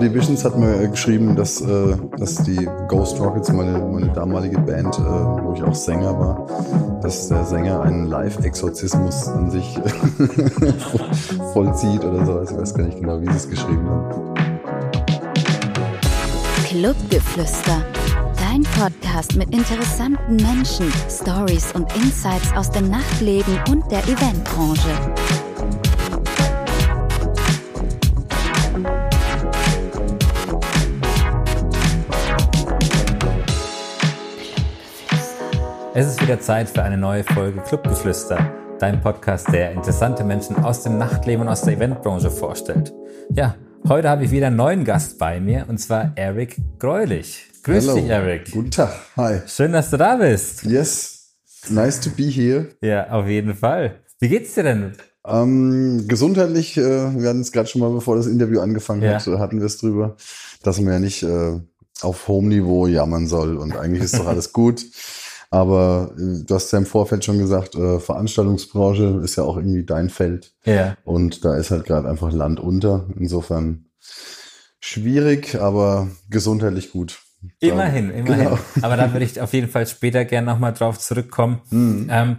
Die Visions hat mir geschrieben, dass, äh, dass die Ghost Rockets, meine, meine damalige Band, äh, wo ich auch Sänger war, dass der Sänger einen Live-Exorzismus an sich vollzieht oder so. Ich weiß gar nicht genau, wie sie es geschrieben haben. Clubgeflüster. Dein Podcast mit interessanten Menschen, Stories und Insights aus dem Nachtleben und der Eventbranche. Es ist wieder Zeit für eine neue Folge Clubgeflüster, dein Podcast, der interessante Menschen aus dem Nachtleben und aus der Eventbranche vorstellt. Ja, heute habe ich wieder einen neuen Gast bei mir und zwar Eric Greulich. Grüß Hello. dich, Eric. Guten Tag. Hi. Schön, dass du da bist. Yes. Nice to be here. Ja, auf jeden Fall. Wie geht's dir denn? Ähm, gesundheitlich, äh, wir hatten es gerade schon mal, bevor das Interview angefangen Ja. hat, äh, hatten wir es drüber, dass man ja nicht äh, auf hohem Niveau jammern soll und eigentlich ist doch alles gut. Aber äh, du hast ja im Vorfeld schon gesagt, äh, Veranstaltungsbranche ist ja auch irgendwie dein Feld Ja. und da ist halt gerade einfach Land unter. Insofern schwierig, aber gesundheitlich gut. Immerhin, immerhin. Genau. Aber da würde ich auf jeden Fall später gerne nochmal drauf zurückkommen. Mhm. Ähm,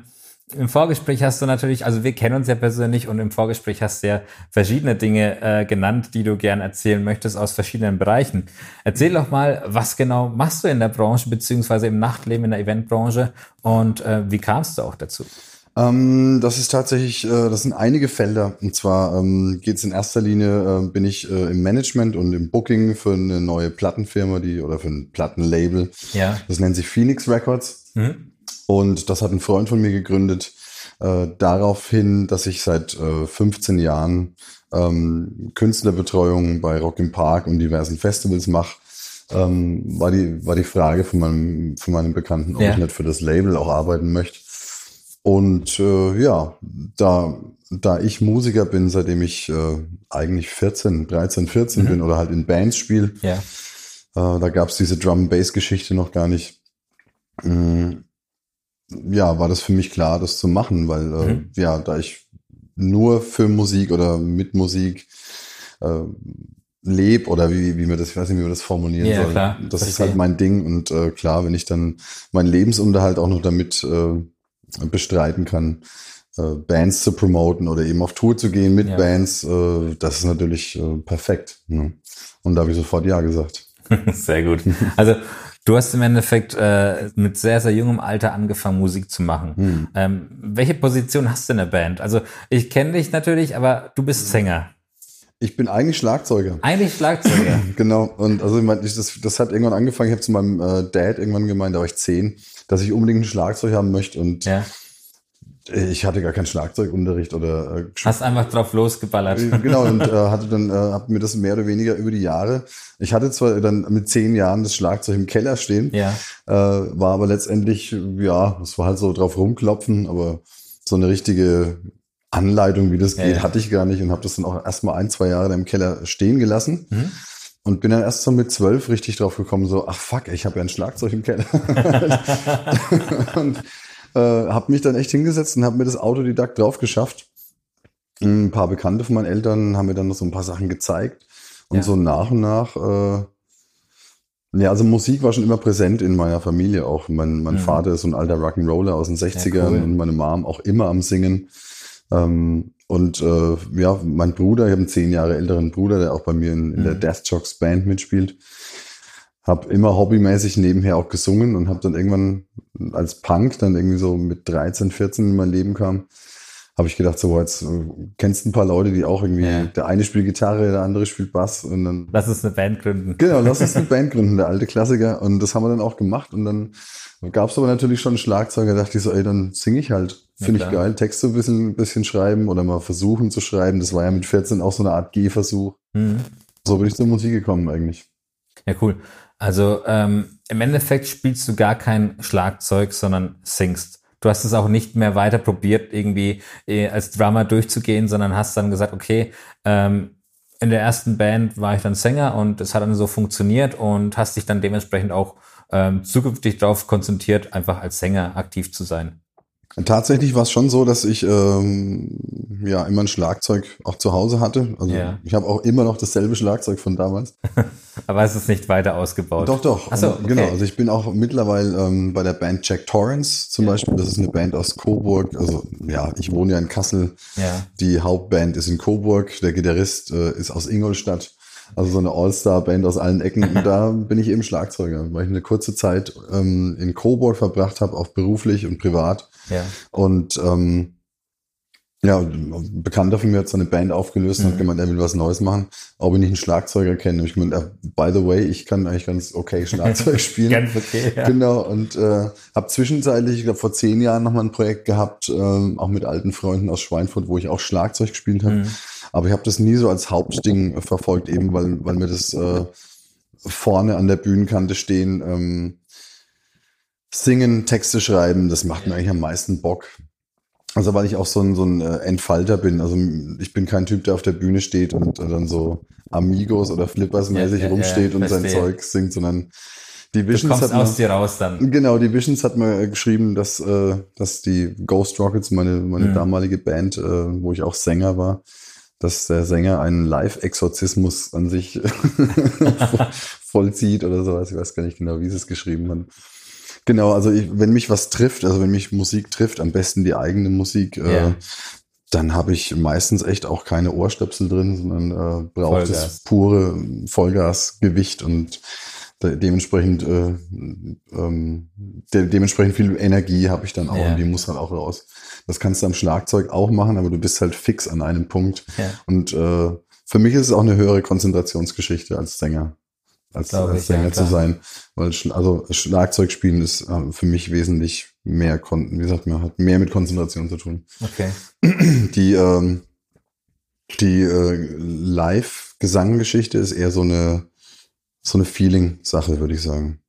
Im Vorgespräch hast du natürlich, also wir kennen uns ja persönlich und im Vorgespräch hast du ja verschiedene Dinge äh, genannt, die du gern erzählen möchtest aus verschiedenen Bereichen. Erzähl doch mal, was genau machst du in der Branche beziehungsweise im Nachtleben in der Eventbranche und äh, wie kamst du auch dazu? Ähm, das ist tatsächlich, äh, das sind einige Felder. Und zwar ähm, geht es in erster Linie, äh, bin ich äh, im Management und im Booking für eine neue Plattenfirma, die oder für ein Plattenlabel. Ja. Das nennt sich Phoenix Records. Mhm. Und das hat ein Freund von mir gegründet, äh, daraufhin, dass ich seit äh, 15 Jahren ähm, Künstlerbetreuung bei Rock im Park und diversen Festivals mache. Ähm, war die war die Frage von meinem von meinem Bekannten, ob Ja. ich nicht für das Label auch arbeiten möchte. Und äh, ja, da, da ich Musiker bin, seitdem ich äh, eigentlich 14, 13, 14 bin oder halt in Bands spiele, Ja. äh, da gab's diese Drum-Bass-Geschichte noch gar nicht. Mm, ja, war das für mich klar, das zu machen, weil äh, Mhm. ja, da ich nur für Musik oder mit Musik äh, leb oder wie, wie man das, ich weiß nicht, wie man das formulieren Ja, soll. klar, das ist verstehe. halt mein Ding und äh, klar, wenn ich dann meinen Lebensunterhalt auch noch damit äh, bestreiten kann, äh, Bands zu promoten oder eben auf Tour zu gehen mit Ja. Bands, äh, das ist natürlich äh, perfekt. Ne? Und da habe ich sofort Ja gesagt. Sehr gut. Also du hast im Endeffekt äh, mit sehr, sehr jungem Alter angefangen, Musik zu machen. Hm. Ähm, welche Position hast du in der Band? Also ich kenne dich natürlich, aber du bist Sänger. Ich bin eigentlich Schlagzeuger. Eigentlich Schlagzeuger. Genau. Und also ich meine, das, das hat irgendwann angefangen. Ich habe zu meinem äh, Dad irgendwann gemeint, da war ich zehn, dass ich unbedingt ein Schlagzeug haben möchte. Und ja. Ich hatte gar keinen Schlagzeugunterricht oder äh, Hast einfach drauf losgeballert. genau und äh, hatte dann äh, hab mir das mehr oder weniger über die Jahre. Ich hatte zwar dann mit zehn Jahren das Schlagzeug im Keller stehen, Ja. äh, war aber letztendlich ja, es war halt so drauf rumklopfen, aber so eine richtige Anleitung, wie das Ja, geht, ja. hatte ich gar nicht und habe das dann auch erstmal ein zwei Jahre da im Keller stehen gelassen. Mhm. Und bin dann erst so mit zwölf richtig drauf gekommen, so, ach fuck, ich habe ja ein Schlagzeug im Keller. und äh, habe mich dann echt hingesetzt und habe mir das Autodidakt drauf geschafft. Ein paar Bekannte von meinen Eltern haben mir dann noch so ein paar Sachen gezeigt. Und Ja. so nach und nach, äh, ja, also Musik war schon immer präsent in meiner Familie auch. Mein, mein Mhm. Vater ist so ein alter Rock'n'Roller aus den 60ern cool. und meine Mom auch immer am Singen. Ähm, und äh, ja, mein Bruder, ich habe einen zehn Jahre älteren Bruder, der auch bei mir in, in der Mhm. Death Jocks Band mitspielt. Hab immer hobbymäßig nebenher auch gesungen und habe dann irgendwann als Punk dann irgendwie so mit 13, 14 in mein Leben kam, habe ich gedacht, so jetzt äh, kennst du ein paar Leute, die auch irgendwie, Ja. der eine spielt Gitarre, der andere spielt Bass und dann Lass uns eine Band gründen. Genau, lass uns eine Band gründen, der alte Klassiker. Und das haben wir dann auch gemacht. Und dann gab es aber natürlich schon einen Schlagzeuger, da dachte ich so, ey, dann singe ich halt. Ja, Finde ich klar. geil. Texte ein bisschen, bisschen schreiben oder mal versuchen zu schreiben. Das war ja mit 14 auch so eine Art Gehversuch. Mhm. So bin ich zur Musik gekommen eigentlich. Ja, cool. Also ähm, im Endeffekt spielst du gar kein Schlagzeug, sondern singst. Du hast es auch nicht mehr weiter probiert, irgendwie äh, als Drummer durchzugehen, sondern hast dann gesagt, okay, ähm, in der ersten Band war ich dann Sänger und es hat dann so funktioniert und hast dich dann dementsprechend auch ähm, zukünftig darauf konzentriert, einfach als Sänger aktiv zu sein. Tatsächlich war es schon so, dass ich ähm, ja immer ein Schlagzeug auch zu Hause hatte. Also Ja. ich habe auch immer noch dasselbe Schlagzeug von damals. Aber es ist nicht weiter ausgebaut. Doch, doch. Ach so, Also, Genau. okay. Also ich bin auch mittlerweile ähm, bei der Band Jack Torrance zum Beispiel. Das ist eine Band aus Coburg. Also ja, ich wohne ja in Kassel. Ja. Die Hauptband ist in Coburg. Der Gitarrist äh, ist aus Ingolstadt. Also so eine All-Star-Band aus allen Ecken. Und da bin ich eben Schlagzeuger, weil ich eine kurze Zeit ähm, in Coburg verbracht habe, auch beruflich und privat. Ja. Und ähm, ja, ein Bekannter von mir hat so eine Band aufgelöst Mhm. und hat gemeint, er will was Neues machen, ob ich nicht einen Schlagzeuger kenne. Und ich gemeint, äh, by the way, ich kann eigentlich ganz okay Schlagzeug spielen. Ganz okay, ja. Genau, und äh, habe zwischenzeitlich, ich glaube vor zehn Jahren nochmal ein Projekt gehabt, ähm, auch mit alten Freunden aus Schweinfurt, wo ich auch Schlagzeug gespielt habe. Mhm. Aber ich habe das nie so als Hauptding verfolgt, eben weil, weil mir das äh, vorne an der Bühnenkante stehen, ähm, singen, Texte schreiben, das macht mir eigentlich am meisten Bock. Also weil ich auch so ein, so ein äh, Entfalter bin. Also ich bin kein Typ, der auf der Bühne steht und äh, dann so Amigos oder Flippers mäßig Ja, ja, rumsteht ja, und sein. Zeug singt, sondern die Du Visions kommst hat aus dir raus dann. Genau, die Visions hat mir geschrieben, dass, äh, dass die Ghost Rockets, meine, meine Mhm. damalige Band, äh, wo ich auch Sänger war, dass der Sänger einen Live-Exorzismus an sich vollzieht oder sowas. Ich weiß gar nicht genau, wie sie es geschrieben haben. Genau, also ich, wenn mich was trifft, also wenn mich Musik trifft, am besten die eigene Musik, äh, Ja. dann habe ich meistens echt auch keine Ohrstöpsel drin, sondern äh, braucht Vollgas. es pure Vollgasgewicht und dementsprechend äh, ähm, de dementsprechend viel Energie habe ich dann auch Ja. und die muss halt auch raus. Das kannst du am Schlagzeug auch machen, aber du bist halt fix an einem Punkt. Ja. Und äh, für mich ist es auch eine höhere Konzentrationsgeschichte als Sänger, als, als ich, ja, Sänger zu sein. Weil also Schlagzeug spielen ist äh, für mich wesentlich mehr, Kon wie sagt man, hat mehr mit Konzentration zu tun. Okay. Die, ähm, die äh, Live-Gesanggeschichte ist eher so eine, so eine Feeling-Sache, würde ich sagen.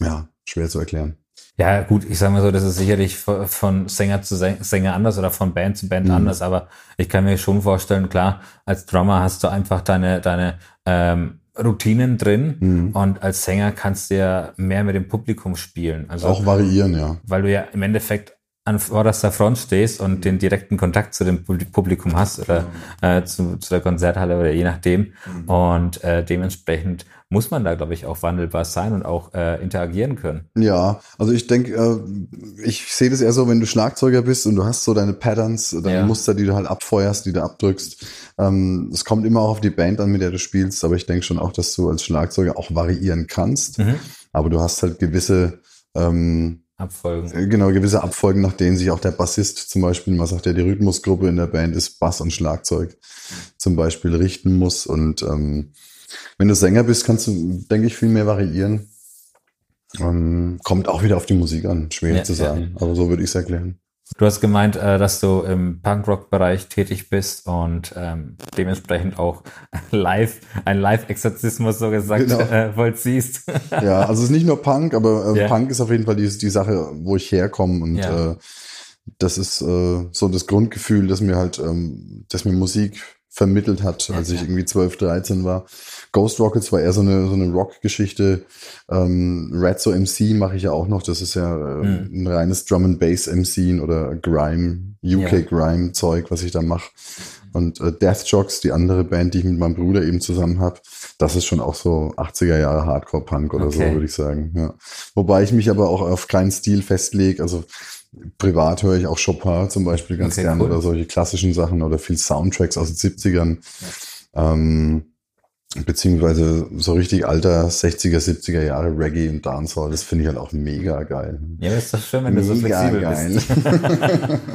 Ja, schwer zu erklären. Ja, gut, ich sage mal so, das ist sicherlich von Sänger zu Säng- Sänger anders oder von Band zu Band Mhm. anders, aber ich kann mir schon vorstellen, klar, als Drummer hast du einfach deine, deine ähm, Routinen drin Mhm. und als Sänger kannst du ja mehr mit dem Publikum spielen. Also Auch variieren, ja. weil du ja im Endeffekt an vorderster Front stehst und den direkten Kontakt zu dem Pub- Publikum hast oder äh, zu, zu der Konzerthalle oder je nachdem. Und äh, dementsprechend muss man da, glaube ich, auch wandelbar sein und auch äh, interagieren können. Ja, also ich denke, äh, ich sehe das eher so, wenn du Schlagzeuger bist und du hast so deine Patterns, deine Ja. Muster, die du halt abfeuerst, die du abdrückst. Ähm, es kommt immer auch auf die Band an, mit der du spielst, aber ich denke schon auch, dass du als Schlagzeuger auch variieren kannst. Mhm. Aber du hast halt gewisse, ähm, Abfolgen. äh, genau, gewisse Abfolgen, nach denen sich auch der Bassist zum Beispiel, man sagt ja, die Rhythmusgruppe in der Band ist Bass und Schlagzeug zum Beispiel richten muss. Und ähm, wenn du Sänger bist, kannst du, denke ich, viel mehr variieren. Ähm, kommt auch wieder auf die Musik an, schwer Ja, zu ja. sagen. Aber so würde ich es erklären. Du hast gemeint, äh, dass du im Punkrock-Bereich tätig bist und ähm, dementsprechend auch live, ein Live-Exorzismus so gesagt Genau. äh, vollziehst. Ja, also es ist nicht nur Punk, aber äh, Ja. Punk ist auf jeden Fall die, die Sache, wo ich herkomme. Und Ja. das ist so das Grundgefühl, dass mir halt, ähm, dass mir Musik vermittelt hat, Ja, als ich ja. irgendwie 12, 13 war. Ghost Rockets war eher so eine, so eine Rock-Geschichte. Ähm, Razzo MC mache ich ja auch noch. Das ist ja äh, Mhm. ein reines Drum and Bass MC oder Grime, UK Ja. Grime Zeug, was ich da mache. Und äh, Death Jocks, die andere Band, die ich mit meinem Bruder eben zusammen habe, das ist schon auch so 80er Jahre Hardcore-Punk oder so, Okay. würde ich sagen. Ja. Wobei ich mich aber auch auf keinen Stil festlege. Also privat höre ich auch Chopin zum Beispiel ganz Okay, gerne cool. oder solche klassischen Sachen oder viel Soundtracks aus den 70ern. Ähm, beziehungsweise so richtig alter 60er, 70er Jahre Reggae und Dancehall. Das finde ich halt auch mega geil. Ja, das ist doch schön, wenn du so Mega flexibel geil. bist.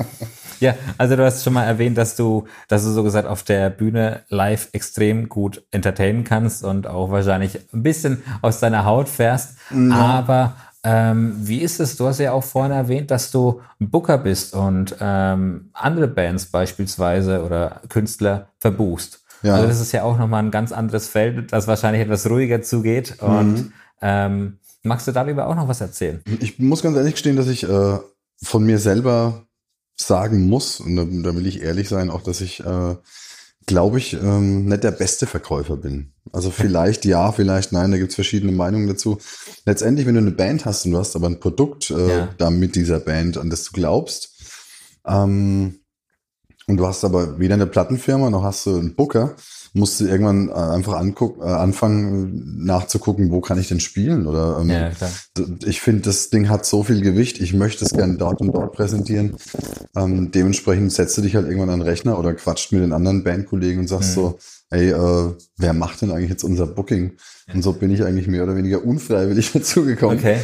Ja, also du hast schon mal erwähnt, dass du, dass du so gesagt auf der Bühne live extrem gut entertainen kannst und auch wahrscheinlich ein bisschen aus deiner Haut fährst. Aber ähm, wie ist es? Du hast ja auch vorhin erwähnt, dass du ein Booker bist und ähm, andere Bands beispielsweise oder Künstler verbuchst. Ja. Also das ist ja auch nochmal ein ganz anderes Feld, das wahrscheinlich etwas ruhiger zugeht. Und Mhm. ähm, magst du darüber auch noch was erzählen? Ich muss ganz ehrlich gestehen, dass ich äh, von mir selber sagen muss, und da, da will ich ehrlich sein, auch dass ich, äh, glaube ich, ähm, nicht der beste Verkäufer bin. Also vielleicht ja, vielleicht nein, da gibt's verschiedene Meinungen dazu. Letztendlich, wenn du eine Band hast und du hast aber ein Produkt äh, Ja. da mit dieser Band, an das du glaubst, Ähm, und du hast aber weder eine Plattenfirma noch hast du einen Booker. Musst du irgendwann äh, einfach anguck, äh, anfangen nachzugucken, wo kann ich denn spielen? Oder ähm, Ja, ich finde, das Ding hat so viel Gewicht, ich möchte es gerne dort und dort präsentieren. Ähm, dementsprechend setzt du dich halt irgendwann an den Rechner oder quatscht mit den anderen Bandkollegen und sagst Mhm. so, ey, äh, wer macht denn eigentlich jetzt unser Booking? Und so bin ich eigentlich mehr oder weniger unfreiwillig dazugekommen. Okay.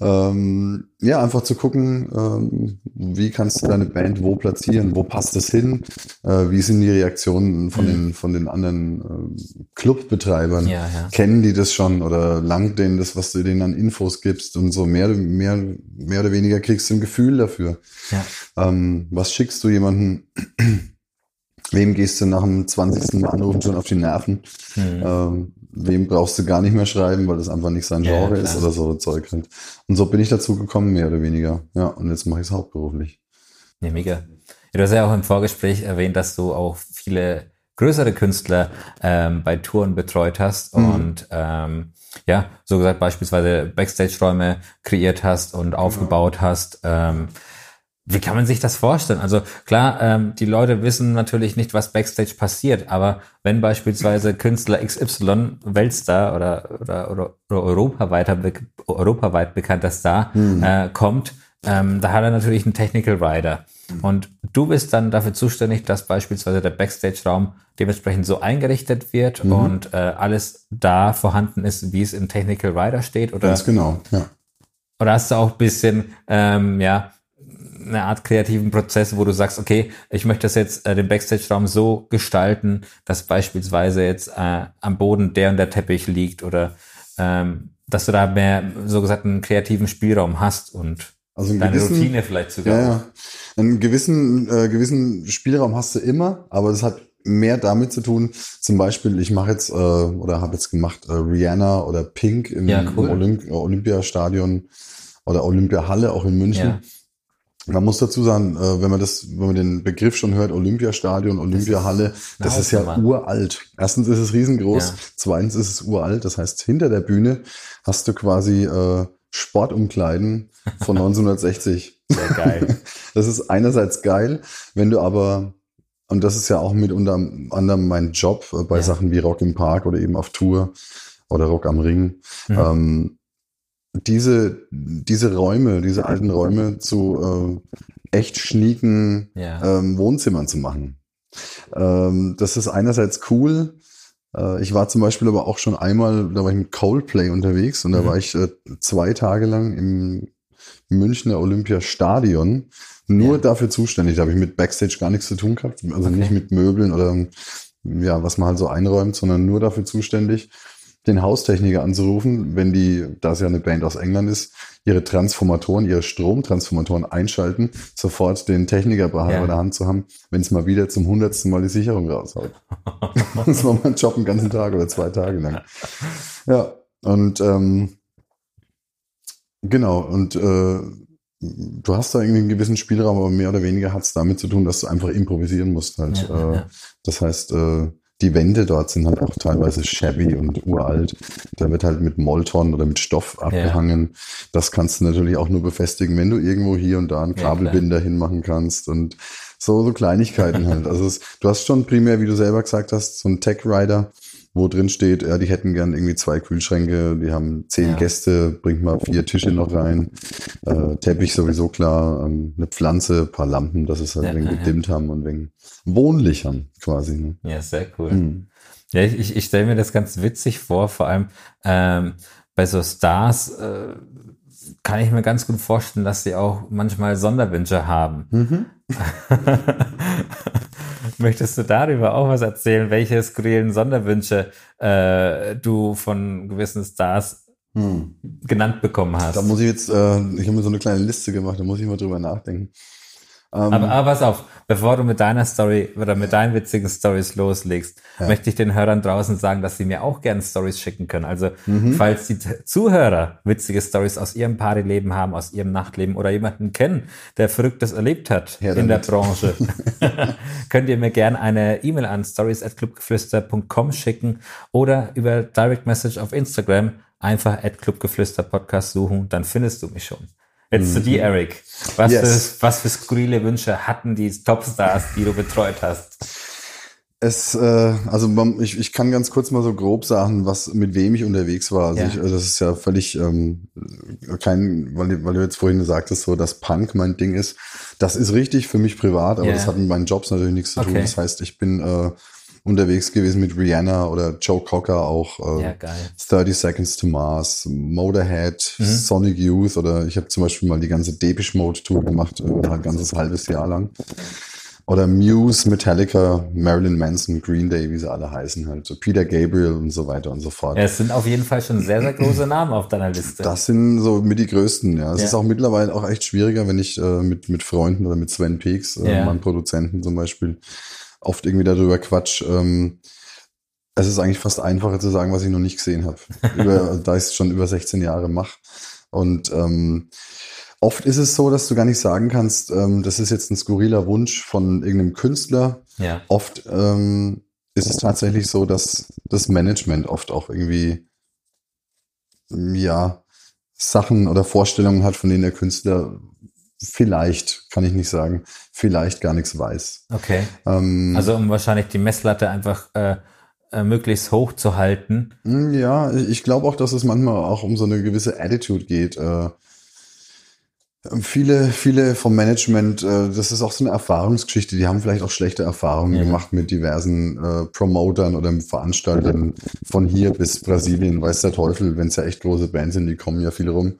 Ähm, ja, einfach zu gucken, ähm, wie kannst du deine Band wo platzieren, wo passt es hin, äh, wie sind die Reaktionen von den von den anderen ähm, Clubbetreibern, Mhm. Ja, ja. kennen die das schon oder langt denen das, was du denen an Infos gibst und so mehr mehr mehr oder weniger kriegst du ein Gefühl dafür. Ja. Ähm, was schickst du jemanden? Wem gehst du nach dem 20. Mal anrufen schon auf die Nerven? Hm. Ähm, wem brauchst du gar nicht mehr schreiben, weil das einfach nicht sein Ja, Genre klar. ist oder so Zeug halt. Und so bin ich dazu gekommen, mehr oder weniger. Ja, und jetzt mache ich es hauptberuflich. Ja, mega. Ja, du hast ja auch im Vorgespräch erwähnt, dass du auch viele größere Künstler ähm, bei Touren betreut hast Mhm. und ähm, ja, so gesagt beispielsweise Backstage-Räume kreiert hast und aufgebaut hast. Ähm, wie kann man sich das vorstellen? Also klar, ähm, die Leute wissen natürlich nicht, was Backstage passiert, aber wenn beispielsweise Künstler XY, Weltstar oder, oder, oder, oder europaweit, europaweit bekannter Star äh, kommt, ähm, da hat er natürlich einen Technical Rider. Und du bist dann dafür zuständig, dass beispielsweise der Backstage-Raum dementsprechend so eingerichtet wird und äh, alles da vorhanden ist, wie es im Technical Rider steht? Oder, Ganz genau, ja. oder hast du auch ein bisschen, ähm, ja, eine Art kreativen Prozess, wo du sagst, okay, ich möchte das jetzt äh, den Backstage-Raum so gestalten, dass beispielsweise jetzt äh, am Boden der und der Teppich liegt oder ähm, dass du da mehr so gesagt einen kreativen Spielraum hast und Also einen deine gewissen, Routine vielleicht sogar. Ja, ja. Einen gewissen, äh, gewissen Spielraum hast du immer, aber das hat mehr damit zu tun. Zum Beispiel, ich mache jetzt äh, oder habe jetzt gemacht äh, Rihanna oder Pink im, Ja, cool. im Olymp Olympiastadion oder Olympiahalle auch in München. Ja. Man muss dazu sagen, äh, wenn man das, wenn man den Begriff schon hört, Olympiastadion, Olympiahalle, das, eine ist ja uralt. Erstens ist es riesengroß, Ja. zweitens ist es uralt. Das heißt, hinter der Bühne hast du quasi äh, Sportumkleiden von 1960. Sehr geil. Das ist einerseits geil, wenn du aber, und das ist ja auch mit unter anderem mein Job äh, bei Ja. Sachen wie Rock im Park oder eben auf Tour oder Rock am Ring, Mhm. ähm, diese, diese Räume, diese alten Räume zu äh, echt schnieken Ja. ähm, Wohnzimmern zu machen. Ähm, das ist einerseits cool. Äh, ich war zum Beispiel aber auch schon einmal, da war ich mit Coldplay unterwegs und da Mhm. war ich äh, zwei Tage lang im Münchner Olympiastadion nur Ja. dafür zuständig. Da habe ich mit Backstage gar nichts zu tun gehabt. Also Okay. nicht mit Möbeln oder ja, was man halt so einräumt, sondern nur dafür zuständig, den Haustechniker anzurufen, wenn die, da es ja eine Band aus England ist, ihre Transformatoren, ihre Stromtransformatoren einschalten, sofort den Techniker bei Ja. der Hand zu haben, wenn es mal wieder zum hundertsten Mal die Sicherung raushaut. das war mein Job einen ganzen Tag oder zwei Tage lang. Ja, und ähm, genau, und äh, du hast da irgendwie einen gewissen Spielraum, aber mehr oder weniger hat es damit zu tun, dass du einfach improvisieren musst halt. Ja, äh, ja. Das heißt, äh, die Wände dort sind halt auch teilweise shabby und uralt. Da wird halt mit Molton oder mit Stoff abgehangen. Das kannst du natürlich auch nur befestigen, wenn du irgendwo hier und da einen Ja. Kabelbinder hinmachen kannst und so, so Kleinigkeiten halt. Also es, du hast schon primär, wie du selber gesagt hast, so einen Tech-Rider, wo drin steht, ja, die hätten gern irgendwie zwei Kühlschränke, die haben zehn Ja. Gäste, bringt mal vier Tische noch rein, äh, Teppich sowieso klar, ähm, eine Pflanze, paar Lampen, dass es halt Ja, wenig ja, ja. gedimmt haben und wegen wohnlich haben quasi. Ne? Ja, sehr cool. Mhm. Ja, ich, ich, ich stelle mir das ganz witzig vor, vor allem ähm, bei so Stars äh, kann ich mir ganz gut vorstellen, dass sie auch manchmal Sonderwünsche haben. Mhm. Möchtest du darüber auch was erzählen, welche skurrilen Sonderwünsche äh, du von gewissen Stars Hm. genannt bekommen hast? Da muss ich jetzt, äh, ich habe mir so eine kleine Liste gemacht, da muss ich mal drüber nachdenken. Ähm, Aber, aber pass auf, bevor du mit deiner Story oder mit deinen witzigen Stories loslegst, Ja. möchte ich den Hörern draußen sagen, dass sie mir auch gerne Stories schicken können. Also, Mhm. falls die Zuhörer witzige Stories aus ihrem Partyleben haben, aus ihrem Nachtleben oder jemanden kennen, der Verrücktes erlebt hat Her in der. Branche, könnt ihr mir gerne eine E-Mail an stories@clubgeflüster.com schicken oder über Direct Message auf Instagram einfach at Clubgeflüster Podcast suchen, dann findest du mich schon. Jetzt zu dir, Eric. Was, Yes. für, was für skurrile Wünsche hatten die Topstars, die du betreut hast? Es, äh, also ich, ich kann ganz kurz mal so grob sagen, was mit wem ich unterwegs war. Also Ja. ich, äh, das ist ja völlig ähm, kein, weil, du- weil du jetzt vorhin gesagt hast, so dass Punk mein Ding ist. Das ist richtig für mich privat, aber Ja. das hat mit meinen Jobs natürlich nichts zu tun. Okay. Das heißt, ich bin äh, unterwegs gewesen mit Rihanna oder Joe Cocker auch. Äh, Ja, geil. 30 Seconds to Mars, Motorhead, Mhm. Sonic Youth oder ich habe zum Beispiel mal die ganze Depeche Mode Tour gemacht, äh, ein ganzes halbes Jahr lang. Oder Muse, Metallica, Marilyn Manson, Green Day, wie sie alle heißen halt, so Peter Gabriel und so weiter und so fort. Ja, es sind auf jeden Fall schon sehr, sehr große Namen auf deiner Liste. Das sind so mit die größten, ja. Es Ja. ist auch mittlerweile auch echt schwieriger, wenn ich äh, mit, mit Freunden oder mit Sven Peaks, äh, Ja. meinem Produzenten zum Beispiel, oft irgendwie darüber quatsch. Ähm, es ist eigentlich fast einfacher zu sagen, was ich noch nicht gesehen habe. über, da ich es schon über 16 Jahre mache. Und ähm, oft ist es so, dass du gar nicht sagen kannst, ähm, das ist jetzt ein skurriler Wunsch von irgendeinem Künstler. ja. Oft ähm, ist es tatsächlich so, dass das Management oft auch irgendwie ja Sachen oder Vorstellungen hat, von denen der Künstler vielleicht, kann ich nicht sagen, vielleicht gar nichts weiß. Okay. Ähm, Also um wahrscheinlich die Messlatte einfach äh, äh, möglichst hoch zu halten. Mm, Ja, ich glaube auch, dass es manchmal auch um so eine gewisse Attitude geht. Äh, viele, viele vom Management, äh, das ist auch so eine Erfahrungsgeschichte. Die haben vielleicht auch schlechte Erfahrungen Ja. gemacht mit diversen äh, Promotern oder Veranstaltern von hier bis Brasilien. Weiß der Teufel, wenn es ja echt große Bands sind, die kommen ja viel rum.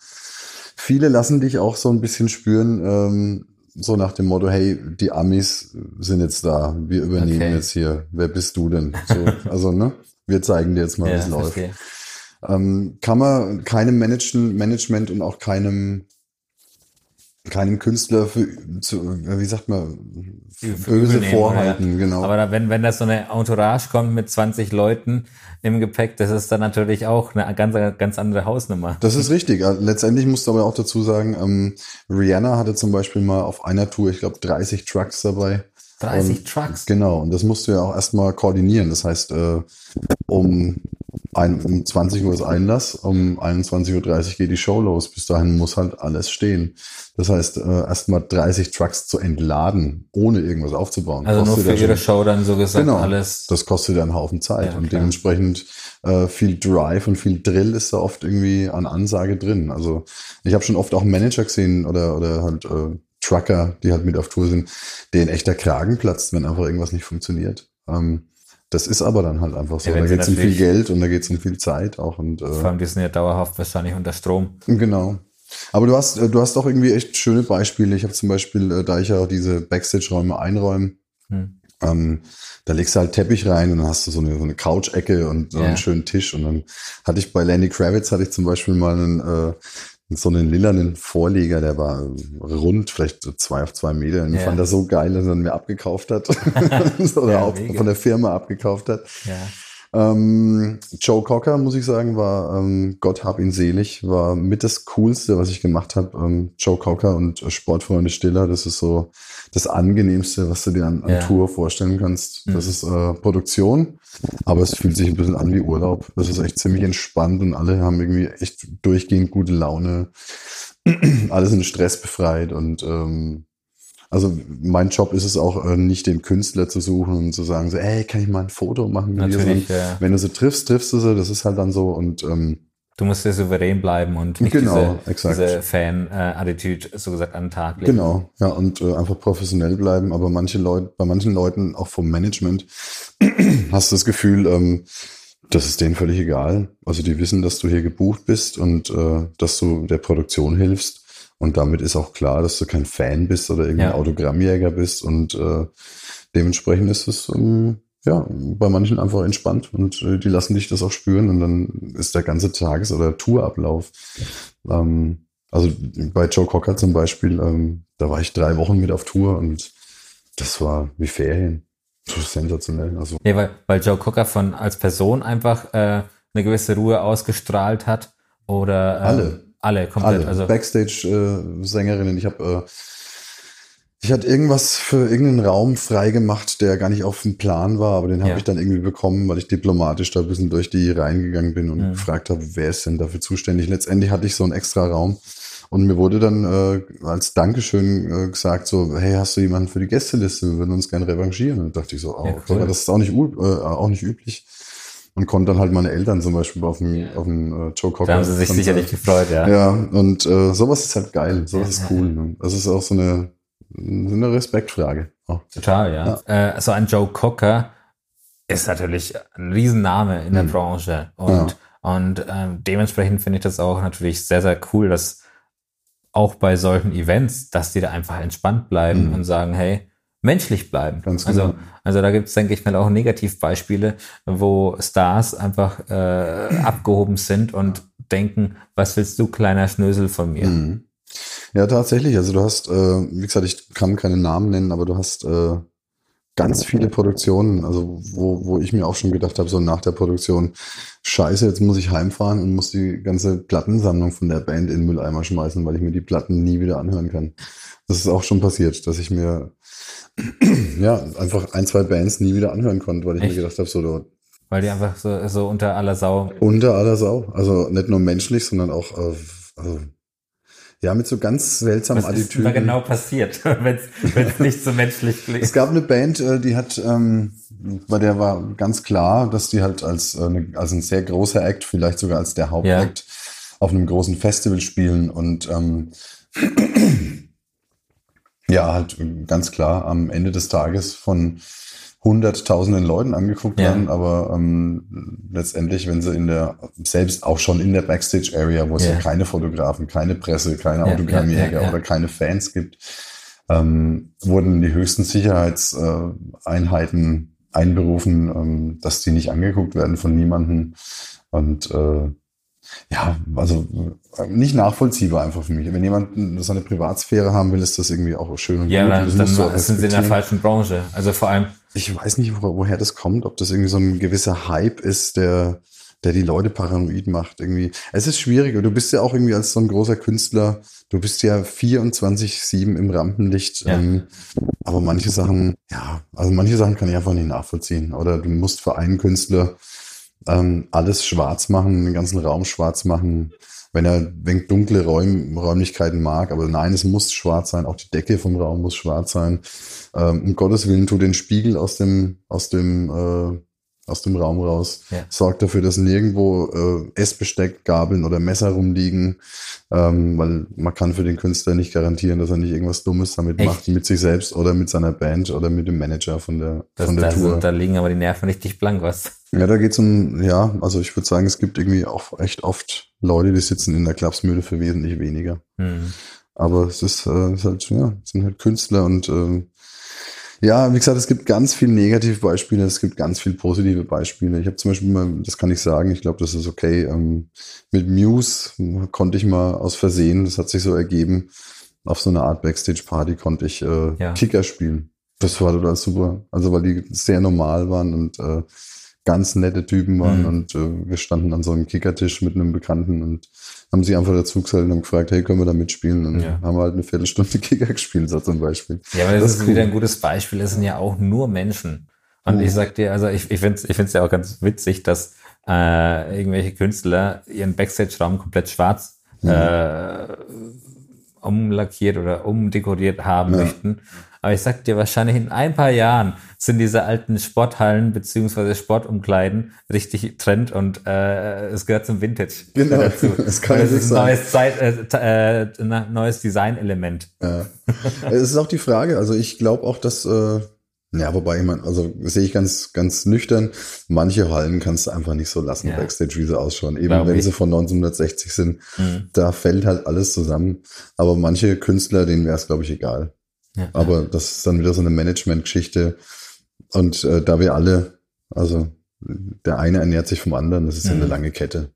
Viele lassen dich auch so ein bisschen spüren, ähm, so nach dem Motto, hey, die Amis sind jetzt da, wir übernehmen Okay. jetzt hier. Wer bist du denn? So, also, ne? Wir zeigen dir jetzt mal, wie es läuft. Ähm, kann man keinem Managen, Management und auch keinem keinem Künstler für, zu, wie sagt man, böse nehmen, vorhalten, genau. Aber da, wenn, wenn da so eine Entourage kommt mit 20 Leuten im Gepäck, das ist dann natürlich auch eine ganz, ganz andere Hausnummer. Das ist richtig. Ja, Letztendlich musst du aber auch dazu sagen, ähm, Rihanna hatte zum Beispiel mal auf einer Tour, ich glaube, 30 Trucks dabei. 30 Und- Trucks. Genau, und das musst du ja auch erstmal koordinieren. Das heißt, äh, um, ein, um 20 Uhr ist Einlass, um 21.30 Uhr geht die Show los. Bis dahin muss halt alles stehen. Das heißt, äh, erstmal 30 Trucks zu entladen, ohne irgendwas aufzubauen. Also nur für ja schon- ihre Show dann so gesagt Genau. alles. Das kostet ja einen Haufen Zeit. Ja, und klar. dementsprechend äh, viel Drive und viel Drill ist da oft irgendwie an Ansage drin. Also ich habe schon oft auch Manager gesehen oder, oder halt äh, Trucker, die halt mit auf Tour sind, denen echter Kragen platzt, wenn einfach irgendwas nicht funktioniert. Ähm, das ist aber dann halt einfach so. Ja, da geht es um viel Geld und da geht es um viel Zeit auch. Und Vor äh, allem, die sind ja dauerhaft wahrscheinlich unter Strom. Genau. Aber du hast, äh, du hast auch irgendwie echt schöne Beispiele. Ich habe zum Beispiel, äh, da ich ja auch diese Backstage-Räume einräume, Hm. ähm, da legst du halt Teppich rein und dann hast du so eine, so eine Couch-Ecke und so Ja. einen schönen Tisch. Und dann hatte ich bei Lenny Kravitz hatte ich zum Beispiel mal einen, äh, so einen lilanen Vorleger, der war rund, vielleicht so zwei auf zwei Meter. Und ich Ja. fand das so geil, dass er ihn mir abgekauft hat. Oder Ja, auch mega. von der Firma abgekauft hat. Ja. Ähm, Joe Cocker, muss ich sagen, war, ähm, Gott hab ihn selig, war mit das Coolste, was ich gemacht habe. Ähm, Joe Cocker und äh, Sportfreunde Stiller, das ist so das Angenehmste, was du dir an, an. Tour vorstellen kannst. Mhm. Das ist äh, Produktion, aber es fühlt sich ein bisschen an wie Urlaub. Das ist echt ziemlich entspannt und alle haben irgendwie echt durchgehend gute Laune. alle sind stressbefreit und ähm, also mein Job ist es auch, äh, nicht den Künstler zu suchen und zu sagen, so, ey, kann ich mal ein Foto machen? mit dir?" Natürlich, ja. Wenn du sie triffst, triffst du sie, das ist halt dann so und ähm, Du musst ja souverän bleiben und nicht Genau, diese, diese Fan-Attitude so gesagt an den Tag legen. genau, ja, und äh, einfach professionell bleiben. Aber manche Leute, bei manchen Leuten, auch vom Management, hast du das Gefühl, ähm, das ist denen völlig egal. Also die wissen, dass du hier gebucht bist und äh, dass du der Produktion hilfst. Und damit ist auch klar, dass du kein Fan bist oder irgendein Ja. Autogrammjäger bist. Und äh, dementsprechend ist es ähm, ja bei manchen einfach entspannt und äh, die lassen dich das auch spüren und dann ist der ganze Tages- oder Tourablauf. Ähm, also bei Joe Cocker zum Beispiel, ähm, da war ich drei Wochen mit auf Tour und das war wie Ferien. Ist sensationell. Also Ja, weil, weil Joe Cocker von als Person einfach äh, eine gewisse Ruhe ausgestrahlt hat. Oder ähm, Alle. Alle, komplett. alle Also Backstage-Sängerinnen. ich habe äh, ich hatte irgendwas für irgendeinen Raum freigemacht, der gar nicht auf dem Plan war, aber den habe Ja. ich dann irgendwie bekommen, weil ich diplomatisch da ein bisschen durch die reingegangen bin und Mhm. gefragt habe, wer ist denn dafür zuständig. Letztendlich hatte ich so einen extra Raum Und mir wurde dann äh, als Dankeschön äh, gesagt, so, hey, hast du jemanden für die Gästeliste? Wir würden uns gerne revanchieren. Und dachte ich so, oh, Ja, cool. das ist auch nicht, äh, auch nicht üblich. Und konnte dann halt meine Eltern zum Beispiel auf dem, auf dem äh, Joe Cocker. Da haben sie sich sicherlich gefreut, ja. Ja, und äh, sowas ist halt geil, sowas ist Ja, cool. Ne? Das ist auch so eine, eine Respektfrage. Oh. Total, ja. Äh, so ein Joe Cocker ist natürlich ein Riesenname in der Mhm. Branche. Und, und ähm, dementsprechend finde ich das auch natürlich sehr, sehr cool, dass auch bei solchen Events, dass die da einfach entspannt bleiben Mhm. und sagen, hey, menschlich bleiben. Ganz also, genau. also da gibt es, denke ich mal, auch Negativbeispiele, wo Stars einfach äh, abgehoben sind und denken, was willst du, kleiner Schnösel von mir? Mhm. Ja, tatsächlich. Also du hast, äh, wie gesagt, ich kann keine Namen nennen, aber du hast äh, ganz viele Produktionen, also wo, wo ich mir auch schon gedacht habe, so nach der Produktion, scheiße, jetzt muss ich heimfahren und muss die ganze Plattensammlung von der Band in den Mülleimer schmeißen, weil ich mir die Platten nie wieder anhören kann. Das ist auch schon passiert, dass ich mir ja einfach ein, zwei Bands nie wieder anhören konnte, weil ich Echt? mir gedacht habe, so du, Weil die einfach so, so unter aller Sau unter aller Sau. Also nicht nur menschlich, sondern auch äh, also, ja, mit so ganz seltsamen Was ist denn Attitüden. da genau passiert, wenn es nicht so menschlich klingt? Es gab eine Band, äh, die hat, ähm, bei der war ganz klar, dass die halt als, äh, eine, als ein sehr großer Act, vielleicht sogar als der Hauptakt, auf einem großen Festival spielen und ähm, ja, halt ganz klar am Ende des Tages von hunderttausenden Leuten angeguckt Ja. werden, aber ähm, letztendlich, wenn sie in der, selbst auch schon in der Backstage-Area, wo es Ja. ja keine Fotografen, keine Presse, keine Ja, Autogrammjäger oder keine Fans gibt, ähm, wurden die höchsten Sicherheitseinheiten einberufen, ähm, dass die nicht angeguckt werden von niemandem. Und äh, ja, also äh, nicht nachvollziehbar einfach für mich. Wenn jemand seine Privatsphäre haben will, ist das irgendwie auch schön und Ja, gut. dann, Das dann sind sie in der falschen Branche. Also vor allem, Ich weiß nicht, wo, woher das kommt, ob das irgendwie so ein gewisser Hype ist, der, der die Leute paranoid macht. Irgendwie. Es ist schwierig. Du bist ja auch irgendwie als so ein großer Künstler, du bist ja 24-7 im Rampenlicht. Ja. Ähm, aber manche Sachen, ja, also manche Sachen kann ich einfach nicht nachvollziehen. Oder du musst für einen Künstler ähm, alles schwarz machen, den ganzen Raum schwarz machen. Wenn er wenig dunkle Räum, Räumlichkeiten mag, aber nein, es muss schwarz sein, auch die Decke vom Raum muss schwarz sein. Ähm, um Gottes Willen, tu den Spiegel aus dem, aus dem, äh, aus dem Raum raus. Ja. Sorgt dafür, dass nirgendwo äh, Essbesteck, Gabeln oder Messer rumliegen, ähm, weil man kann für den Künstler nicht garantieren, dass er nicht irgendwas Dummes damit Echt? macht, mit sich selbst oder mit seiner Band oder mit dem Manager von der, das, von der da, Tour. da liegen aber die Nerven richtig blank, was. Ja, da geht's um, ja, also ich würde sagen, es gibt irgendwie auch echt oft Leute, die sitzen in der Klapsmühle für wesentlich weniger. Hm. Aber es ist, äh, ist halt, ja, es sind halt Künstler und ähm, ja, wie gesagt, es gibt ganz viele negative Beispiele, es gibt ganz viele positive Beispiele. Ich habe zum Beispiel mal, das kann ich sagen, ich glaube, das ist okay. Ähm, mit Muse konnte ich mal aus Versehen, das hat sich so ergeben, auf so einer Art Backstage-Party konnte ich äh, Ja. Kicker spielen. Das war total super. Also weil die sehr normal waren und äh, ganz nette Typen waren Mhm. und äh, wir standen an so einem Kickertisch mit einem Bekannten und haben sie einfach dazu gesagt und gefragt, hey, können wir da mitspielen? Und Ja. haben wir halt eine Viertelstunde Kicker gespielt, so zum Beispiel. Ja, aber das, Das ist ist cool. wieder ein gutes Beispiel. Es sind ja auch nur Menschen. Und Mhm. ich sag dir, also ich, ich finde es ich find's ja auch ganz witzig, dass äh, irgendwelche Künstler ihren Backstage-Raum komplett schwarz Mhm. äh, umlackiert oder umdekoriert haben Ja. möchten. Aber ich sag dir, wahrscheinlich in ein paar Jahren sind diese alten Sporthallen beziehungsweise Sportumkleiden richtig Trend und äh, es gehört zum Vintage Genau, dazu. das kann es ist ein neues, Zeit, äh, äh, neues Designelement. Ja. es ist auch die Frage, also ich glaube auch, dass, äh, ja, wobei ich meine, also sehe ich ganz, ganz nüchtern, manche Hallen kannst du einfach nicht so lassen, Ja. Backstage, wie sie ausschauen. Eben Glaub wenn ich. sie von 1960 sind, Mhm. da fällt halt alles zusammen. Aber manche Künstler, denen wäre es, glaube ich, egal. Ja. Aber das ist dann wieder so eine Management-Geschichte. Und äh, da wir alle, also der eine ernährt sich vom anderen, das ist ja Mhm. eine lange Kette.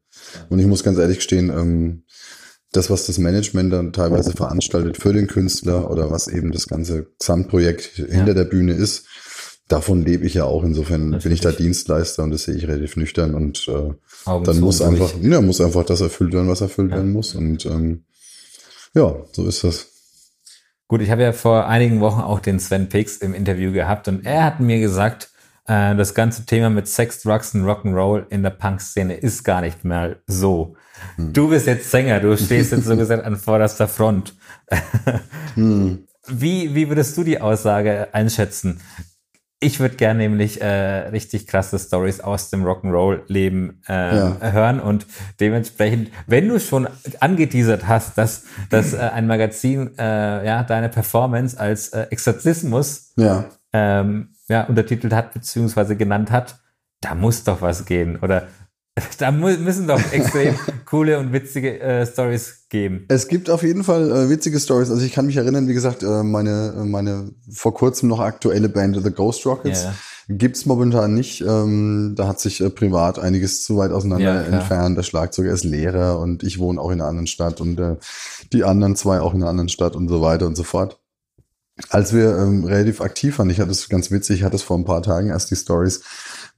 Und ich muss ganz ehrlich gestehen, ähm, das, was das Management dann teilweise veranstaltet für den Künstler oder was eben das ganze Gesamtprojekt hinter der Bühne ist, davon lebe ich ja auch. Insofern bin ich da. Dienstleister und das sehe ich relativ nüchtern und äh, Augen dann muss durch. einfach, ja, muss einfach das erfüllt werden, was erfüllt Ja. werden muss. Und ähm, ja, so ist das. Gut, ich habe ja vor einigen Wochen auch den Sven Pix im Interview gehabt und er hat mir gesagt, äh, das ganze Thema mit Sex, Drugs und Rock'n'Roll in der Punk-Szene ist gar nicht mehr so. Hm. Du bist jetzt Sänger, du stehst jetzt so gesagt an vorderster Front. hm. Wie, wie würdest du die Aussage einschätzen? Ich würde gerne nämlich äh, richtig krasse Stories aus dem Rock'n'Roll-Leben äh, ja. hören und dementsprechend, wenn du schon angeteasert hast, dass, dass äh, ein Magazin äh, ja deine Performance als äh, Exorzismus ja. Ähm, ja, untertitelt hat beziehungsweise genannt hat, da muss doch was gehen oder da müssen doch extrem coole und witzige äh, Stories geben. Es gibt auf jeden Fall äh, witzige Stories. Also ich kann mich erinnern, wie gesagt, äh, meine meine vor kurzem noch aktuelle Band The Ghost Rockets yeah. gibt's momentan nicht. Ähm, da hat sich äh, privat einiges zu weit auseinander ja, entfernt. Der Schlagzeuger ist Lehrer und ich wohne auch in einer anderen Stadt und äh, die anderen zwei auch in einer anderen Stadt und so weiter und so fort. Als wir ähm, relativ aktiv waren, ich hatte es ganz witzig, ich hatte es vor ein paar Tagen erst die Stories,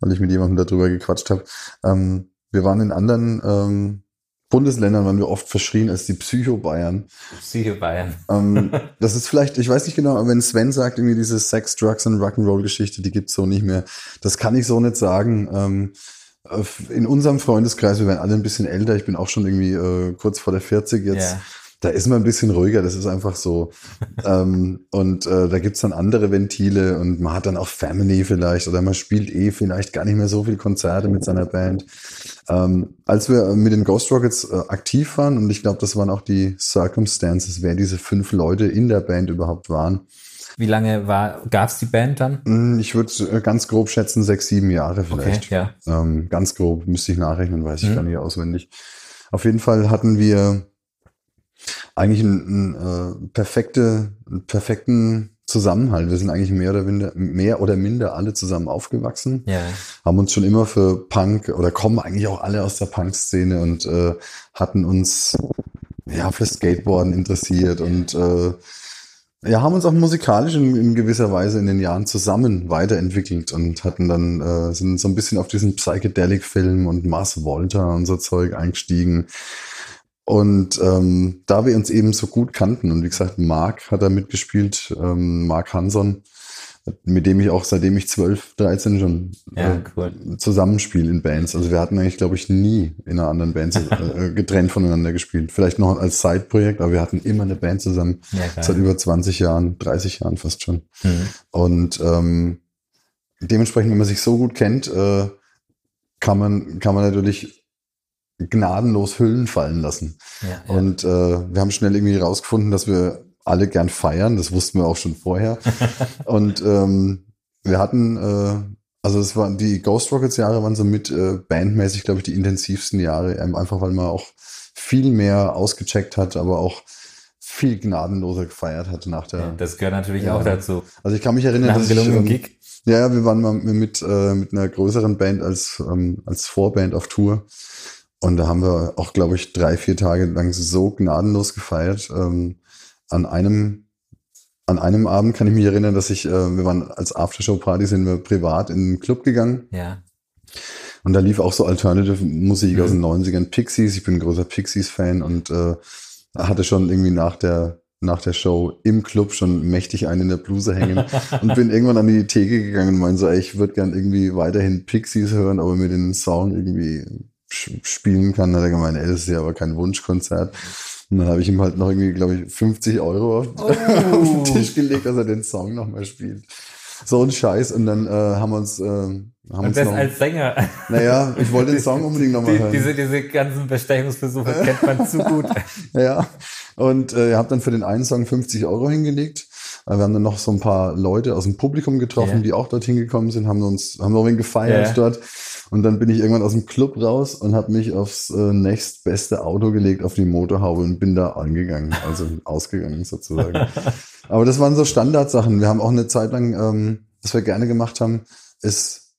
weil ich mit jemandem darüber gequatscht habe. Ähm, wir waren in anderen ähm, Bundesländern, waren wir oft verschrien als die Psycho-Bayern. Psycho-Bayern. Ähm, das ist vielleicht, ich weiß nicht genau, aber wenn Sven sagt, irgendwie diese Sex, Drugs und Rock'n'Roll-Geschichte, die gibt's so nicht mehr. Das kann ich so nicht sagen. Ähm, in unserem Freundeskreis, wir werden alle ein bisschen älter, ich bin auch schon irgendwie äh, kurz vor der 40 jetzt. Yeah da ist man ein bisschen ruhiger, das ist einfach so. ähm, und äh, da gibt's dann andere Ventile und man hat dann auch Family vielleicht oder man spielt eh vielleicht gar nicht mehr so viel Konzerte mit seiner Band. Ähm, als wir mit den Ghost Rockets äh, aktiv waren, und ich glaube, das waren auch die Circumstances, wer diese fünf Leute in der Band überhaupt waren. Wie lange war gab's die Band dann? Hm, ich würde äh, ganz grob schätzen, sechs, sieben Jahre vielleicht. Okay, ja. Ähm, ganz grob, müsste ich nachrechnen, weiß ich mhm. gar nicht auswendig. Auf jeden Fall hatten wir eigentlich einen, einen äh, perfekte, einen perfekten Zusammenhalt. Wir sind eigentlich mehr oder minder, mehr oder minder alle zusammen aufgewachsen. Ja. Haben uns schon immer für Punk oder kommen eigentlich auch alle aus der Punk-Szene und äh, hatten uns ja für Skateboarden interessiert und äh, ja, haben uns auch musikalisch in, in gewisser Weise in den Jahren zusammen weiterentwickelt und hatten dann, äh, sind so ein bisschen auf diesen Psychedelic-Film und Mars Volta und so Zeug eingestiegen. Und ähm, da wir uns eben so gut kannten und wie gesagt, Mark hat da mitgespielt, ähm, Mark Hanson, mit dem ich auch seitdem ich 12, 13 schon ja, äh, cool. zusammenspiele in Bands. Also wir hatten eigentlich, glaube ich, nie in einer anderen Band äh, getrennt voneinander gespielt. Vielleicht noch als Side-Projekt, aber wir hatten immer eine Band zusammen ja, seit über 20 Jahren, 30 Jahren fast schon. Mhm. Und ähm, dementsprechend, wenn man sich so gut kennt, äh, kann man, kann man natürlich gnadenlos Hüllen fallen lassen. Ja, ja. Und äh, wir haben schnell irgendwie rausgefunden, dass wir alle gern feiern. Das wussten wir auch schon vorher. und ähm, wir hatten, äh, also es waren die Ghost Rockets Jahre waren so mit äh, bandmäßig, glaube ich, die intensivsten Jahre, ähm, einfach weil man auch viel mehr ausgecheckt hat, aber auch viel gnadenloser gefeiert hat nach der. Ja, das gehört natürlich auch dazu. Also ich kann mich erinnern, nach dass ich, ähm, Gig. Ja, wir waren mal mit äh, mit einer größeren Band als ähm, als Vorband auf Tour und da haben wir auch, glaube ich, drei, vier Tage lang so gnadenlos gefeiert. Ähm, an einem an einem Abend kann ich mich erinnern, dass ich, äh, wir waren als Aftershow-Party, sind wir privat in den Club gegangen. Ja. Und da lief auch so Alternative Musik mhm. aus den 90ern, Pixies. Ich bin ein großer Pixies-Fan und äh, hatte schon irgendwie nach der nach der Show im Club schon mächtig einen in der Bluse hängen und bin irgendwann an die Theke gegangen und meinte so, ey, ich würde gern irgendwie weiterhin Pixies hören, aber mir den Song irgendwie spielen kann, hat er gemeint, ey, das ist ja aber kein Wunschkonzert. Und dann habe ich ihm halt noch irgendwie, glaube ich, 50 Euro auf, oh. auf, den Tisch gelegt, dass er den Song nochmal spielt. So ein Scheiß. Und dann äh, haben wir uns. Äh, haben und uns das noch, als Sänger. Naja, ich wollte den Song unbedingt nochmal hören. Diese, diese ganzen Bestechungsversuche kennt man zu gut. ja. Und äh, ihr habt dann für den einen Song 50 Euro hingelegt. Äh, wir haben dann noch so ein paar Leute aus dem Publikum getroffen, yeah. die auch dorthin gekommen sind, haben uns, haben noch ein gefeiert yeah. dort. Und dann bin ich irgendwann aus dem Club raus und habe mich aufs äh, nächstbeste Auto gelegt, auf die Motorhaube und bin da angegangen, also ausgegangen sozusagen. Aber das waren so Standardsachen. Wir haben auch eine Zeit lang, ähm, was wir gerne gemacht haben, ist,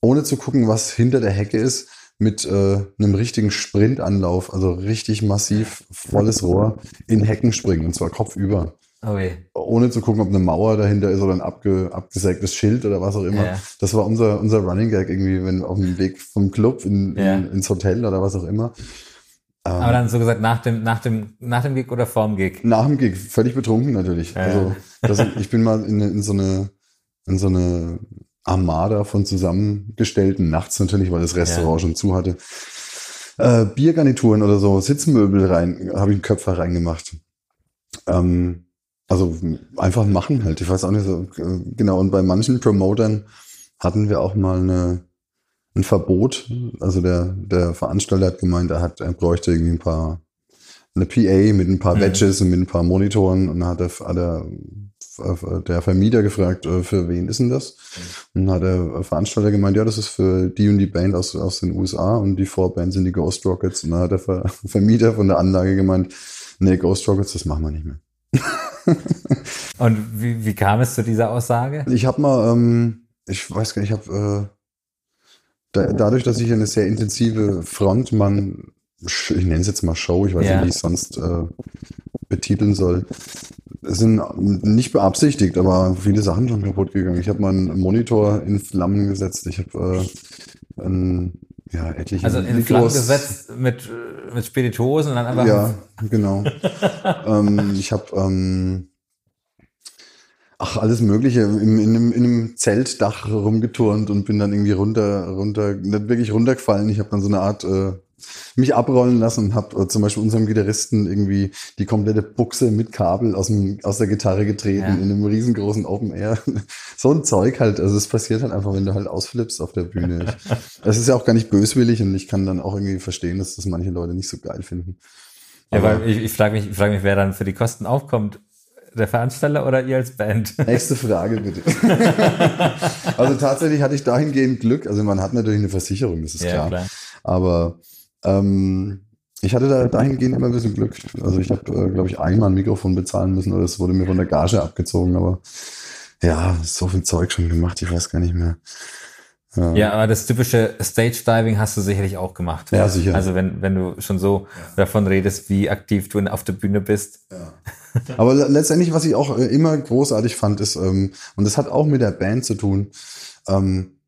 ohne zu gucken, was hinter der Hecke ist, mit äh, einem richtigen Sprintanlauf, also richtig massiv volles Rohr in Hecken springen, und zwar kopfüber. Okay. Ohne zu gucken, ob eine Mauer dahinter ist oder ein abge, abgesägtes Schild oder was auch immer. Ja. Das war unser, unser Running Gag irgendwie, wenn auf dem Weg vom Club in, ja. in, ins Hotel oder was auch immer. Aber dann so gesagt nach dem, nach dem, nach dem Gig oder vorm Gig? Nach dem Gig, völlig betrunken natürlich. Ja. Also das, ich bin mal in, in so eine, in so eine Armada von zusammengestellten, nachts natürlich, weil das Restaurant schon zu hatte, äh, Biergarnituren oder so, Sitzmöbel rein, habe ich einen Köpfer reingemacht. Ähm, also einfach machen halt. Ich weiß auch nicht so äh, genau. Und bei manchen Promotern hatten wir auch mal eine, ein Verbot. Also der, der Veranstalter hat gemeint, er hat, er bräuchte irgendwie ein paar, eine PA mit ein paar mhm. Badges und mit ein paar Monitoren und dann hat er, hat er der Vermieter gefragt, äh, für wen ist denn das? Mhm. Und dann hat der Veranstalter gemeint, ja, das ist für die und die Band aus, aus den USA und die Vorbands sind die Ghost Rockets. Und dann hat der Ver Vermieter von der Anlage gemeint, nee, Ghost Rockets, das machen wir nicht mehr. und wie, wie kam es zu dieser Aussage? Ich habe mal, ähm, ich weiß gar nicht, ich habe äh, da, dadurch, dass ich eine sehr intensive Frontmann, ich nenne es jetzt mal Show, ich weiß ja. nicht, wie ich es sonst äh, betiteln soll, sind nicht beabsichtigt, aber viele Sachen schon kaputt gegangen. Ich habe mal einen Monitor in Flammen gesetzt. Ich habe äh, ein, ja, etliche Also in Flammen gesetzt mit, mit Spirituosen und dann einfach. Ja, genau. ähm, ich habe ähm, ach, alles Mögliche in, in, einem, in einem Zeltdach rumgeturnt und bin dann irgendwie runter, runter, nicht wirklich runtergefallen. Ich habe dann so eine Art äh, mich abrollen lassen und habe äh, zum Beispiel unserem Gitarristen irgendwie die komplette Buchse mit Kabel aus, dem, aus der Gitarre getreten ja. in einem riesengroßen Open Air. so ein Zeug halt. Also es passiert halt einfach, wenn du halt ausflippst auf der Bühne. Das ist ja auch gar nicht böswillig und ich kann dann auch irgendwie verstehen, dass das manche Leute nicht so geil finden. Ja, weil ich, ich frage mich, ich frag mich, wer dann für die Kosten aufkommt der Veranstalter oder ihr als Band? Nächste Frage bitte. also tatsächlich hatte ich dahingehend Glück. Also man hat natürlich eine Versicherung, das ist ja, klar. klar. Aber ähm, ich hatte da dahingehend immer ein bisschen Glück. Also ich habe, äh, glaube ich, einmal ein Mikrofon bezahlen müssen oder es wurde mir von der Gage abgezogen. Aber ja, so viel Zeug schon gemacht, ich weiß gar nicht mehr. Ja. ja, aber das typische Stage Diving hast du sicherlich auch gemacht. Ja, sicher. Also wenn, wenn du schon so ja. davon redest, wie aktiv du auf der Bühne bist. Ja. Aber letztendlich, was ich auch äh, immer großartig fand, ist, ähm, und das hat auch mit der Band zu tun, ähm,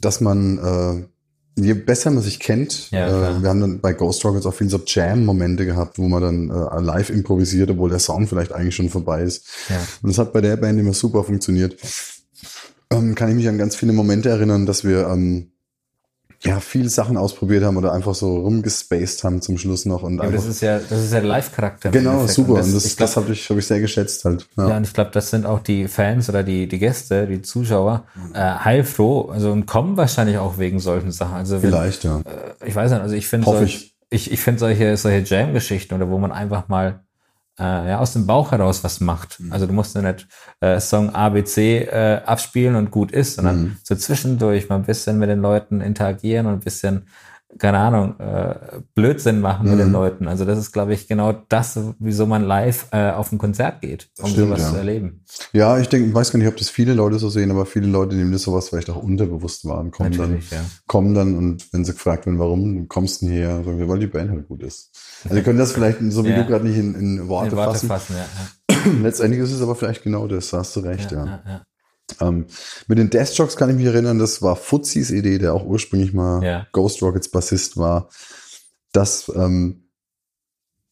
dass man, äh, je besser man sich kennt, ja, äh, wir haben dann bei Ghost Rockets auch viel so Jam-Momente gehabt, wo man dann äh, live improvisiert, obwohl der Sound vielleicht eigentlich schon vorbei ist. Ja. Und das hat bei der Band immer super funktioniert. Ähm, kann ich mich an ganz viele Momente erinnern, dass wir ähm, ja, viele Sachen ausprobiert haben oder einfach so rumgespaced haben zum Schluss noch. Und ja, das ist ja, das ist ja Live-Charakter. Genau, super. Und das, und das, das habe ich, hab ich sehr geschätzt halt. Ja, ja und ich glaube, das sind auch die Fans oder die, die Gäste, die Zuschauer, äh, heilfroh, also und kommen wahrscheinlich auch wegen solchen Sachen. Also wenn, Vielleicht, ja. Äh, ich weiß nicht, also ich finde solch, ich, ich, ich finde solche, solche Jam-Geschichten oder wo man einfach mal äh, ja, aus dem Bauch heraus was macht. Mhm. Also du musst ja nicht äh, Song ABC äh, abspielen und gut ist, sondern mhm. so zwischendurch mal ein bisschen mit den Leuten interagieren und ein bisschen, keine Ahnung, äh, Blödsinn machen mhm. mit den mhm. Leuten. Also das ist, glaube ich, genau das, wieso man live äh, auf ein Konzert geht, um Stimmt, sowas ja. zu erleben. Ja, ich denke, ich weiß gar nicht, ob das viele Leute so sehen, aber viele Leute, die das sowas vielleicht auch unterbewusst waren, kommen Natürlich, dann, ja. kommen dann und wenn sie gefragt werden, warum kommst du denn hier, sagen wir, weil die Band halt gut ist. Also wir können das vielleicht, so wie ja. du gerade nicht in, in Worte, in Worte fassen. fassen ja, Letztendlich ist es aber vielleicht genau das, da hast du recht, ja. Ähm, mit den Deathjocks kann ich mich erinnern, das war Fuzis Idee, der auch ursprünglich mal Ghost Rockets Bassist war, dass ähm,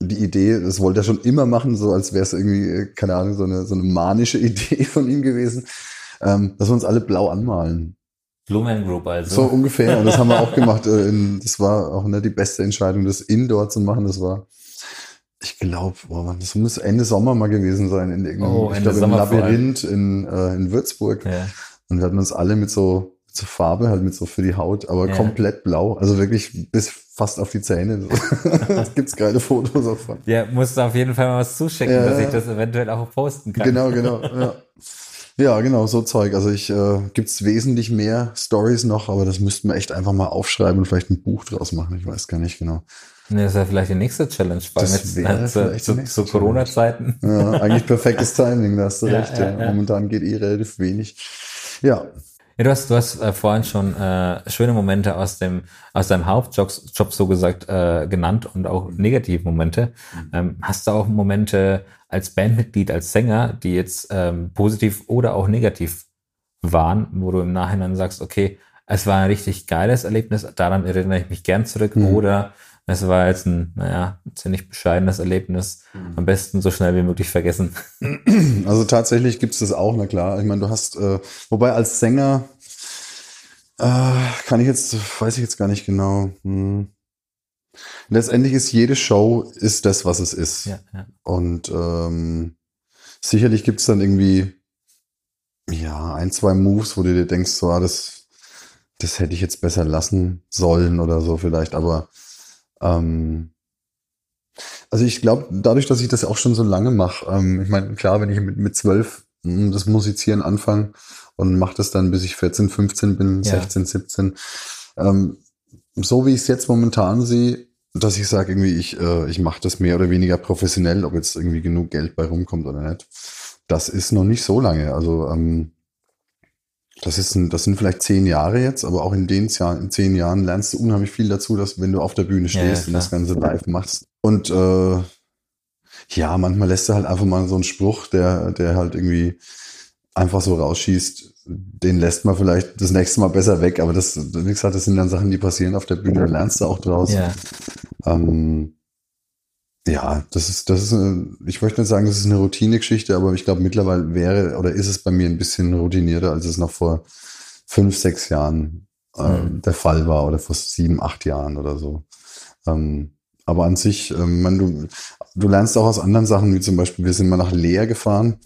die Idee, das wollte er schon immer machen, so als wäre es irgendwie, äh, keine Ahnung, so eine, so eine manische Idee von ihm gewesen, ähm, dass wir uns alle blau anmalen. Blumen Group also. So ungefähr. Und das haben wir auch gemacht. Äh, das war auch nicht die beste Entscheidung, das Indoor zu machen. Das war, ich glaube, das muss Ende Sommer mal gewesen sein. In irgendeinem, oh, ich glaube, im Labyrinth in, äh, in Würzburg. Ja. Und wir hatten uns alle mit so, mit so Farbe, halt mit so für die Haut, aber ja. komplett blau. Also wirklich bis fast auf die Zähne. das gibt's geile Fotos davon. Ja, musst du auf jeden Fall mal was zuschicken, ja, dass ich das eventuell auch posten kann. Genau, genau. Ja. Ja, genau, so Zeug. Also ich äh, gibt's wesentlich mehr Stories noch, aber das müssten wir echt einfach mal aufschreiben und vielleicht ein Buch draus machen. Ich weiß gar nicht genau. Nee, das wäre vielleicht die nächste Challenge, weil das jetzt äh, zu, zu Corona-Zeiten. Ja, eigentlich perfektes Timing, da hast du ja, recht. Ja, ja. Momentan geht eh relativ wenig. Ja. Ja, du hast, du hast äh, vorhin schon äh, schöne Momente aus dem aus deinem Hauptjob Job so gesagt äh, genannt und auch negative Momente. Ähm, hast du auch Momente als Bandmitglied, als Sänger, die jetzt ähm, positiv oder auch negativ waren, wo du im Nachhinein sagst, okay, es war ein richtig geiles Erlebnis, daran erinnere ich mich gern zurück, mhm. oder es war jetzt ein, naja, ziemlich bescheidenes Erlebnis. Mhm. Am besten so schnell wie möglich vergessen. Also tatsächlich gibt es das auch, na klar. Ich meine, du hast, äh, wobei als Sänger Äh, kann ich jetzt, weiß ich jetzt gar nicht genau. Hm. Letztendlich ist jede Show ist das, was es ist. Ja, ja. Und ähm, sicherlich gibt es dann irgendwie ja ein, zwei Moves, wo du dir denkst, so, ah, das, das hätte ich jetzt besser lassen sollen oder so vielleicht. Aber ähm, also ich glaube, dadurch, dass ich das auch schon so lange mache, ähm, ich meine, klar, wenn ich mit, mit zwölf hm, das Musizieren anfange und mache das dann, bis ich 14, 15 bin, Ja. 16, 17, ähm, so wie ich es jetzt momentan sehe, dass ich sage, irgendwie, ich, äh, ich mache das mehr oder weniger professionell, ob jetzt irgendwie genug Geld bei rumkommt oder nicht. Das ist noch nicht so lange. Also ähm, das, ist ein, das sind vielleicht zehn Jahre jetzt, aber auch in den Jahr, in zehn Jahren lernst du unheimlich viel dazu, dass wenn du auf der Bühne Ja, ja, stehst und das. Ganze live machst. Und äh, ja, manchmal lässt du halt einfach mal so einen Spruch, der, der halt irgendwie einfach so rausschießt, den lässt man vielleicht das nächste Mal besser weg, aber das, wie gesagt, das sind dann Sachen, die passieren auf der Bühne, da lernst du auch draus. Ja, Ähm, ja, das ist, das ist, eine, ich möchte nicht sagen, das ist eine Routinegeschichte, aber ich glaube, mittlerweile wäre oder ist es bei mir ein bisschen routinierter, als es noch vor fünf, sechs Jahren äh, Mhm. der Fall war oder vor sieben, acht Jahren oder so. Ähm, aber an sich, ähm, man, du, du lernst auch aus anderen Sachen, wie zum Beispiel, wir sind mal nach Leer gefahren,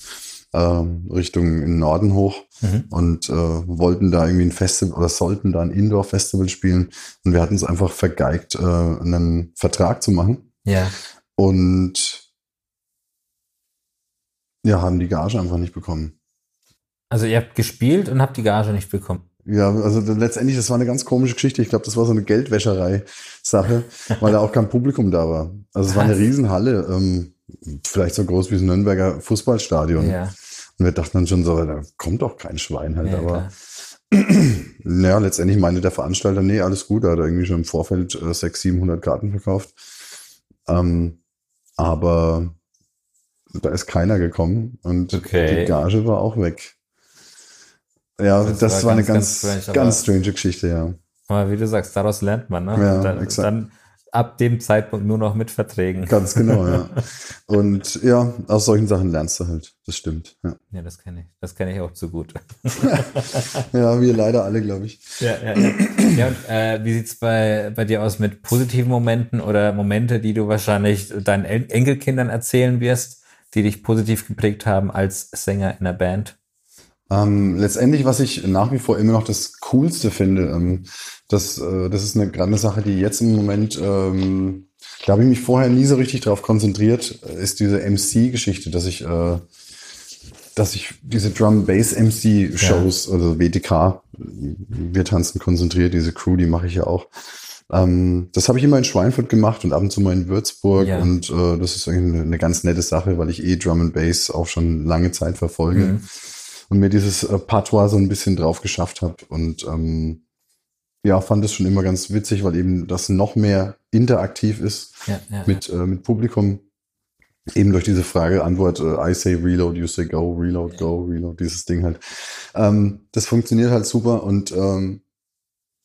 ähm, Richtung in den Norden hoch Mhm. und äh, wollten da irgendwie ein Festival oder sollten da ein Indoor-Festival spielen und wir hatten es einfach vergeigt, äh, einen Vertrag zu machen ja. Und ja, haben die Gage einfach nicht bekommen. Also ihr habt gespielt und habt die Gage nicht bekommen. Ja, also letztendlich, das war eine ganz komische Geschichte. Ich glaube, das war so eine Geldwäscherei-Sache, weil da auch kein Publikum da war. Also es war eine? Riesenhalle, ähm, vielleicht so groß wie das Nürnberger Fußballstadion. Ja, Und wir dachten dann schon so, da kommt doch kein Schwein halt, ja aber. Naja, letztendlich meinte der Veranstalter, nee, alles gut, da hat er irgendwie schon im Vorfeld äh, 600, 700 Karten verkauft. Ähm, aber da ist keiner gekommen und Okay. die Gage war auch weg. Ja, Das das, war war, eine ganz, ganz, ganz ganz, strange, aber- strange Geschichte, ja. Aber wie du sagst, daraus lernt man, ne? Ja, dann, exakt. dann ab dem Zeitpunkt nur noch mit Verträgen. Ganz genau, ja. Und ja, aus solchen Sachen lernst du halt. Das stimmt. Ja, Ja, das kenne ich. Das kenne ich auch zu gut. ja wir leider alle, glaube ich. Ja, ja, ja. ja und, äh, wie sieht's bei, bei dir aus mit positiven Momenten oder Momente, die du wahrscheinlich deinen En Enkelkindern erzählen wirst, die dich positiv geprägt haben als Sänger in der Band? Ähm, letztendlich, was ich nach wie vor immer noch das Coolste finde, ähm, das, äh, das ist eine eine Sache, die jetzt im Moment, ähm, da habe ich mich vorher nie so richtig drauf konzentriert, äh, ist diese MC-Geschichte, dass ich, äh, dass ich diese Drum-Bass-MC-Shows, also WTK, wir tanzen konzentriert, diese Crew, die mache ich ja auch. Ähm, das habe ich immer in Schweinfurt gemacht und ab und zu mal in Würzburg Ja. und äh, das ist irgendwie eine, eine ganz nette Sache, weil ich eh Drum and Bass auch schon lange Zeit verfolge Mhm. Und mir dieses äh, Patois so ein bisschen drauf geschafft habe und ähm, ja, fand es schon immer ganz witzig, weil eben das noch mehr interaktiv ist Ja, ja, mit, äh, mit Publikum. Eben durch diese Frage-Antwort, äh, I say reload, you say go, reload, go, reload, dieses Ding halt. Ähm, das funktioniert halt super und ähm,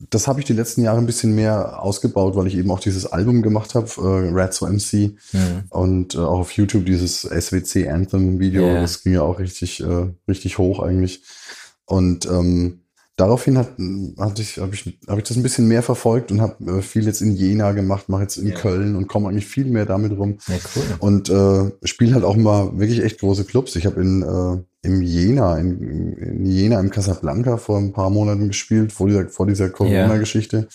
das habe ich die letzten Jahre ein bisschen mehr ausgebaut, weil ich eben auch dieses Album gemacht habe, äh, Rats MC. Mhm. und äh, auch auf YouTube dieses SWC Anthem Video, Ja. das ging ja auch richtig, äh, richtig hoch eigentlich. Und ähm, daraufhin hat, hatte ich, habe ich, hab ich das ein bisschen mehr verfolgt und habe äh, viel jetzt in Jena gemacht, mache jetzt in Ja. Köln und komme eigentlich viel mehr damit rum. ja, cool. Und äh, spiele halt auch mal wirklich echt große Clubs. Ich habe in äh, im Jena, in, in Jena im Casablanca vor ein paar Monaten gespielt, vor dieser, vor dieser Corona-Geschichte.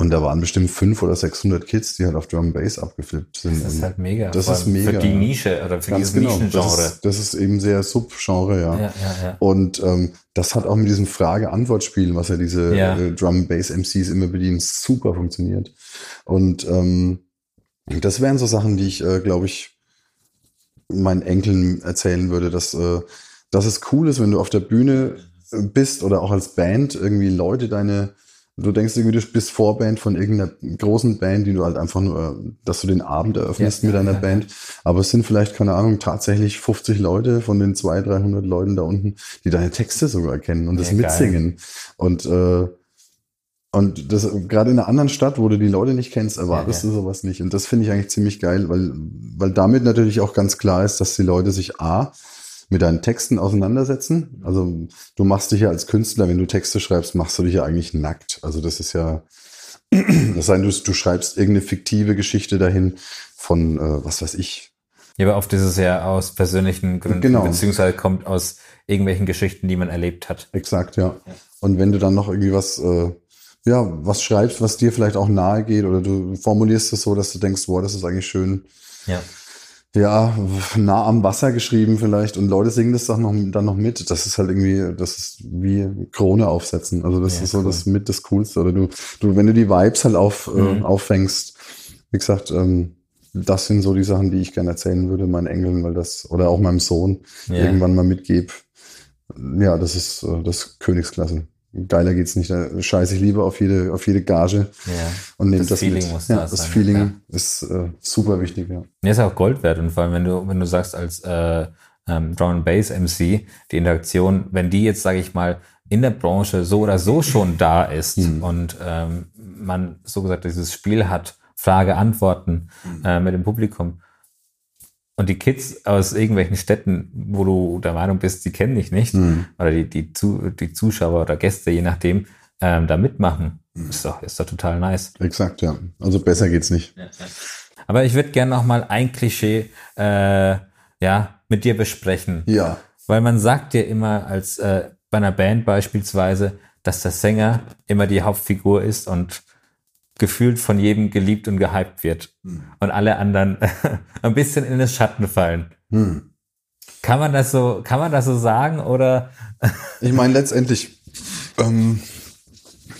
Und da waren bestimmt fünf oder 600 Kids, die halt auf Drum Bass abgeflippt sind. Das ist halt mega. das ist mega, Für die. Nische oder für dieses genau. Nischengenre. Das ist, das ist eben sehr Subgenre, ja. ja, ja, ja. Und ähm, das hat auch mit diesem Frage-Antwort-Spiel, was ja diese Ja. äh, Drum-Bass-MCs immer bedienen, super funktioniert. Und ähm, das wären so Sachen, die ich, äh, glaube ich, meinen Enkeln erzählen würde, dass, äh, dass es cool ist, wenn du auf der Bühne bist oder auch als Band irgendwie Leute deine, du denkst irgendwie, du bist Vorband von irgendeiner großen Band, die du halt einfach nur, äh, dass du den Abend eröffnest Ja, mit ja, deiner ja, Band. Aber es sind vielleicht, keine Ahnung, tatsächlich 50 Leute von den 200, 300 Leuten da unten, die deine Texte sogar kennen und das Ja, mitsingen. Und, äh, und das gerade in einer anderen Stadt, wo du die Leute nicht kennst, erwartest Ja, du sowas nicht. Und das finde ich eigentlich ziemlich geil, weil, weil damit natürlich auch ganz klar ist, dass die Leute sich A mit deinen Texten auseinandersetzen. Also du machst dich ja als Künstler, wenn du Texte schreibst, machst du dich ja eigentlich nackt. Also das ist ja, das sei du, du schreibst irgendeine fiktive Geschichte dahin von, äh, was weiß ich. Ja, aber oft ist es ja aus persönlichen Gründen, Genau. beziehungsweise kommt aus irgendwelchen Geschichten, die man erlebt hat. Exakt, ja. Und wenn du dann noch irgendwie was, äh, ja, was schreibst, was dir vielleicht auch nahe geht, oder du formulierst es so, dass du denkst, boah, das ist eigentlich schön, Ja. ja, nah am Wasser geschrieben vielleicht und Leute singen das dann noch, dann noch mit. Das ist halt irgendwie, das ist wie Krone aufsetzen. Also das Ja, ist so cool. das mit das Coolste. Oder du, du, wenn du die Vibes halt auf, äh, Mhm. auffängst, wie gesagt, ähm, das sind so die Sachen, die ich gerne erzählen würde, meinen Enkeln, weil das, oder auch meinem Sohn Ja. irgendwann mal mitgebe. Ja, das ist äh, das Königsklasse. Geiler geht's nicht. Da scheiße ich lieber auf jede, auf jede Gage Ja. und nehme Das das, Feeling mit. muss ja, da das sein, Feeling ja. ist äh, super wichtig, ja. Ja, ist auch Gold wert und vor allem, wenn du, wenn du sagst, als äh, ähm, Drum and Bass MC, die Interaktion, wenn die jetzt, sage ich mal, in der Branche so oder so schon da ist Mhm. und ähm, man so gesagt dieses Spiel hat, Frage, Antworten Mhm. äh, mit dem Publikum und die Kids aus irgendwelchen Städten, wo du der Meinung bist, die kennen dich nicht, Mhm. oder die, die, Zu die Zuschauer oder Gäste, je nachdem, ähm, da mitmachen, Mhm. ist doch, ist doch total nice. Exakt, ja. Also besser geht's nicht. Aber ich würde gerne noch mal ein Klischee äh, ja, mit dir besprechen. Ja. Weil man sagt ja immer als äh, bei einer Band beispielsweise, dass der Sänger immer die Hauptfigur ist und gefühlt von jedem geliebt und gehypt wird. Und alle anderen ein bisschen in den Schatten fallen. Hm. Kann man das so, kann man das so sagen oder? Ich meine, letztendlich, ähm,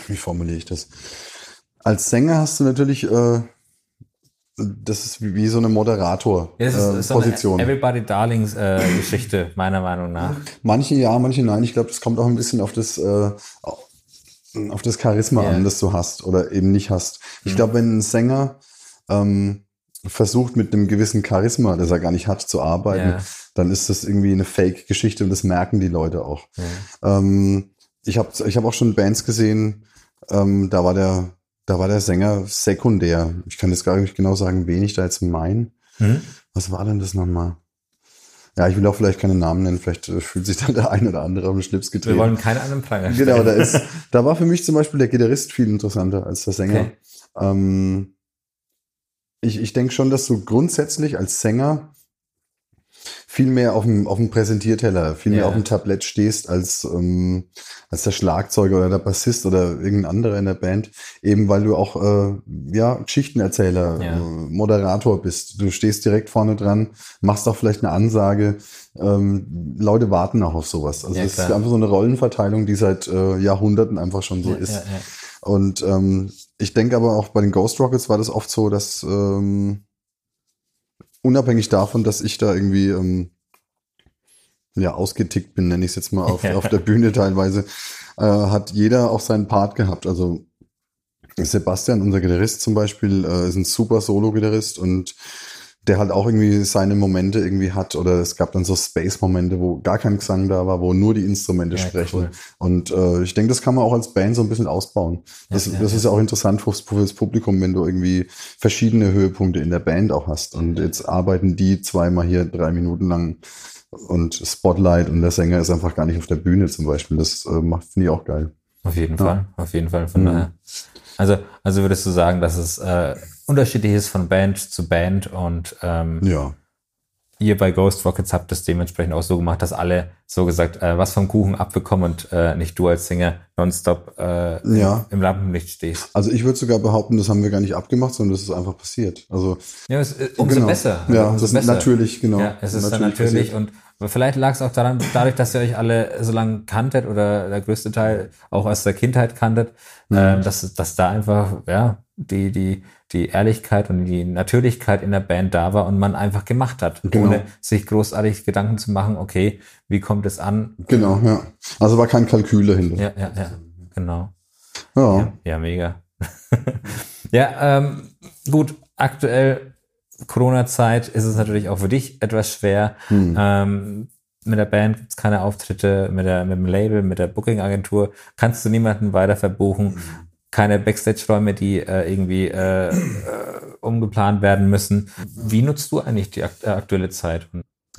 wie formuliere ich das? Als Sänger hast du natürlich, äh, das ist wie, wie so eine Moderator-Position. ist so Everybody Darlings äh, Geschichte, meiner Meinung nach. Manche ja, manche nein. Ich glaube, das kommt auch ein bisschen auf das, äh, auf das Charisma. Mhm. an, das du hast oder eben nicht hast. Ich glaube, wenn ein Sänger ähm, versucht, mit einem gewissen Charisma, das er gar nicht hat, zu arbeiten, Ja. dann ist das irgendwie eine Fake-Geschichte und das merken die Leute auch. Ja. Ähm, ich habe ich hab auch schon Bands gesehen, ähm, da war der, da war der Sänger sekundär. Ich kann jetzt gar nicht genau sagen, wen ich da jetzt mein. Hm? Was war denn das nochmal? Ja, ich will auch vielleicht keine Namen nennen, vielleicht äh, fühlt sich dann der ein oder andere auf den Schlips Wir getreten. wollen keine anderen stellen. Genau, da ist, da war für mich zum Beispiel der Gitarrist viel interessanter als der Sänger. Okay. Ähm, ich ich denke schon, dass du grundsätzlich als Sänger viel mehr auf dem, auf dem Präsentierteller, viel mehr Ja. auf dem Tablett stehst als, ähm, als der Schlagzeuger oder der Bassist oder irgendein anderer in der Band, eben weil du auch äh, ja, Geschichtenerzähler, Ja. äh, Moderator bist. Du stehst direkt vorne dran, machst auch vielleicht eine Ansage. Ähm, Leute warten auch auf sowas. Also Ja, das ist einfach so eine Rollenverteilung, die seit äh, Jahrhunderten einfach schon so Ja, ist. ja, ja. Und ähm, ich denke aber auch bei den Ghost Rockets war das oft so, dass ähm, unabhängig davon, dass ich da irgendwie ähm, ja ausgetickt bin, nenne ich es jetzt mal auf, auf der Bühne teilweise, äh, hat jeder auch seinen Part gehabt. Also Sebastian, unser Gitarrist zum Beispiel, äh, ist ein super Solo-Gitarrist und der halt auch irgendwie seine Momente irgendwie hat oder es gab dann so Space-Momente, wo gar kein Gesang da war, wo nur die Instrumente Ja, sprechen. cool. Und äh, ich denke, das kann man auch als Band so ein bisschen ausbauen. Das, Ja, ja, das ist ja auch interessant fürs, fürs Publikum, wenn du irgendwie verschiedene Höhepunkte in der Band auch hast. Und jetzt arbeiten die zweimal hier drei Minuten lang und Spotlight und der Sänger ist einfach gar nicht auf der Bühne zum Beispiel. Das äh, macht finde ich auch geil. Auf jeden. Fall, auf jeden Fall. Von Mhm. daher. Also, also würdest du sagen, dass es äh, unterschiedlich ist von Band zu Band und ähm, Ja. ihr bei Ghost Rockets habt es dementsprechend auch so gemacht, dass alle so gesagt äh, was vom Kuchen abbekommen und äh, nicht du als Sänger nonstop äh, Ja. im Rampenlicht stehst. Also ich würde sogar behaupten, das haben wir gar nicht abgemacht, sondern das ist einfach passiert. Also Ja, es, äh, umso genau. besser. Ja, umso das ist natürlich, genau. Ja, es ist dann natürlich und vielleicht lag es auch daran, dadurch, dass ihr euch alle so lange kanntet oder der größte Teil auch aus der Kindheit kanntet, Mhm. ähm, dass, dass da einfach ja die, die, die Ehrlichkeit und die Natürlichkeit in der Band da war und man einfach gemacht hat, Genau. ohne sich großartig Gedanken zu machen, okay, wie kommt es an? Genau, ja. Also war kein Kalkül dahinter. Ja, ja, ja, genau. Ja. Ja, ja mega. ja, ähm, gut, aktuell Corona-Zeit ist es natürlich auch für dich etwas schwer. Hm. Ähm, mit der Band gibt's keine Auftritte, mit, der, mit dem Label, mit der Booking-Agentur kannst du niemanden weiter verbuchen. Keine Backstage-Räume, die äh, irgendwie äh, äh, umgeplant werden müssen. Wie nutzt du eigentlich die akt äh, aktuelle Zeit?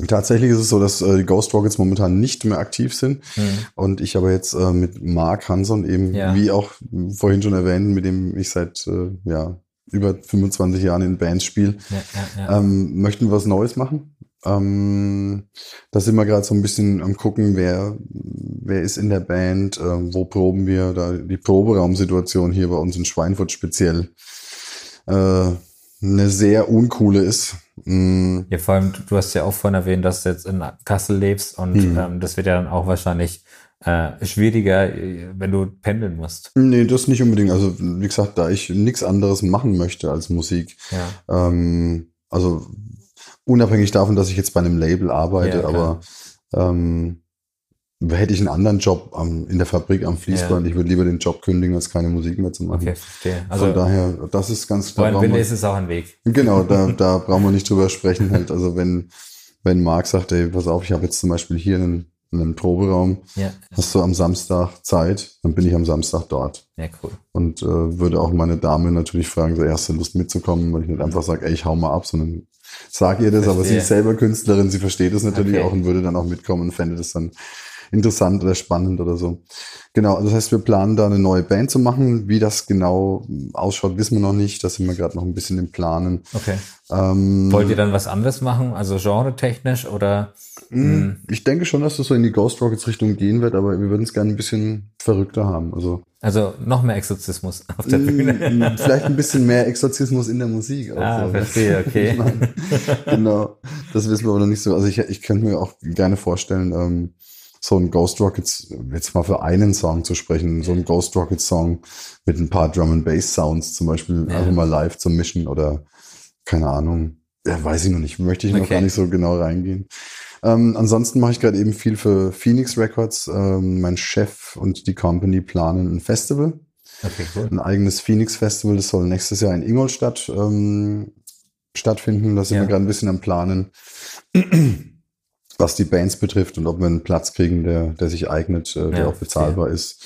Tatsächlich ist es so, dass äh, die Ghost Rockets momentan nicht mehr aktiv sind Mhm. und ich aber jetzt äh, mit Mark Hanson eben, Ja. wie auch vorhin schon erwähnt, mit dem ich seit äh, ja, über 25 Jahren in Bands spiele, ja, ja. ähm, möchten wir was Neues machen. Ähm, da sind wir gerade so ein bisschen am gucken, wer, wer ist in der Band, äh, wo proben wir, da die Proberaumsituation hier bei uns in Schweinfurt speziell äh, eine sehr uncoole ist. Mm, Ja, vor allem, du- hast ja auch vorhin erwähnt, dass du jetzt in Kassel lebst und Hm. ähm, das wird ja dann auch wahrscheinlich äh, schwieriger, äh, wenn du pendeln musst. Nee, das nicht unbedingt. Also, wie gesagt, da ich nichts anderes machen möchte als Musik. Ja. Ähm, also, unabhängig davon, dass ich jetzt bei einem Label arbeite, Ja, aber ähm, hätte ich einen anderen Job am, in der Fabrik am Fließband, ich würde lieber den Job kündigen, als keine Musik mehr zu machen. Okay, verstehe. Also, Von daher, das ist ganz klar. Wille wir- ist, ist auch ein Weg. Genau, da, da brauchen wir nicht drüber sprechen. Halt. Also wenn, wenn Marc sagt, ey, pass auf, ich habe jetzt zum Beispiel hier einen, einen Proberaum, Ja, hast du am Samstag Zeit, dann bin ich am Samstag dort. ja, cool. Und äh, würde auch meine Dame natürlich fragen, so hast du Lust mitzukommen, weil ich nicht einfach sage, ey, ich hau mal ab, sondern sag ihr das, aber sie ist selber Künstlerin, sie versteht es natürlich Okay. auch und würde dann auch mitkommen und fände das dann interessant oder spannend oder so. Genau, also das heißt, wir planen da eine neue Band zu machen. Wie das genau ausschaut, wissen wir noch nicht. Da sind wir gerade noch ein bisschen im Planen. Okay. Ähm, Wollt ihr dann was anderes machen? Also genre-technisch oder? mh, Ich denke schon, dass das so in die Ghost Rockets Richtung gehen wird, aber wir würden es gerne ein bisschen verrückter haben. Also Also noch mehr Exorzismus auf der Bühne. mh, vielleicht ein bisschen mehr Exorzismus in der Musik. Ah, so. verstehe, okay. Meine, genau, das wissen wir aber noch nicht so. Also ich, ich könnte mir auch gerne vorstellen, ähm, so ein Ghost Rockets, jetzt mal für einen Song zu sprechen, so ein Ghost Rockets Song mit ein paar Drum and Bass Sounds zum Beispiel Ja. einfach mal live zu mischen oder keine Ahnung, ja, weiß ich noch nicht, möchte ich noch Okay. gar nicht so genau reingehen. Ähm, ansonsten mache ich gerade eben viel für Phoenix Records. Ähm, mein Chef und die Company planen ein Festival Okay, cool. ein eigenes Phoenix Festival. Das soll nächstes Jahr in Ingolstadt ähm, stattfinden. Da sind Ja. wir gerade ein bisschen am Planen, was die Bands betrifft und ob wir einen Platz kriegen, der, der sich eignet, äh, der Ja, auch bezahlbar ist.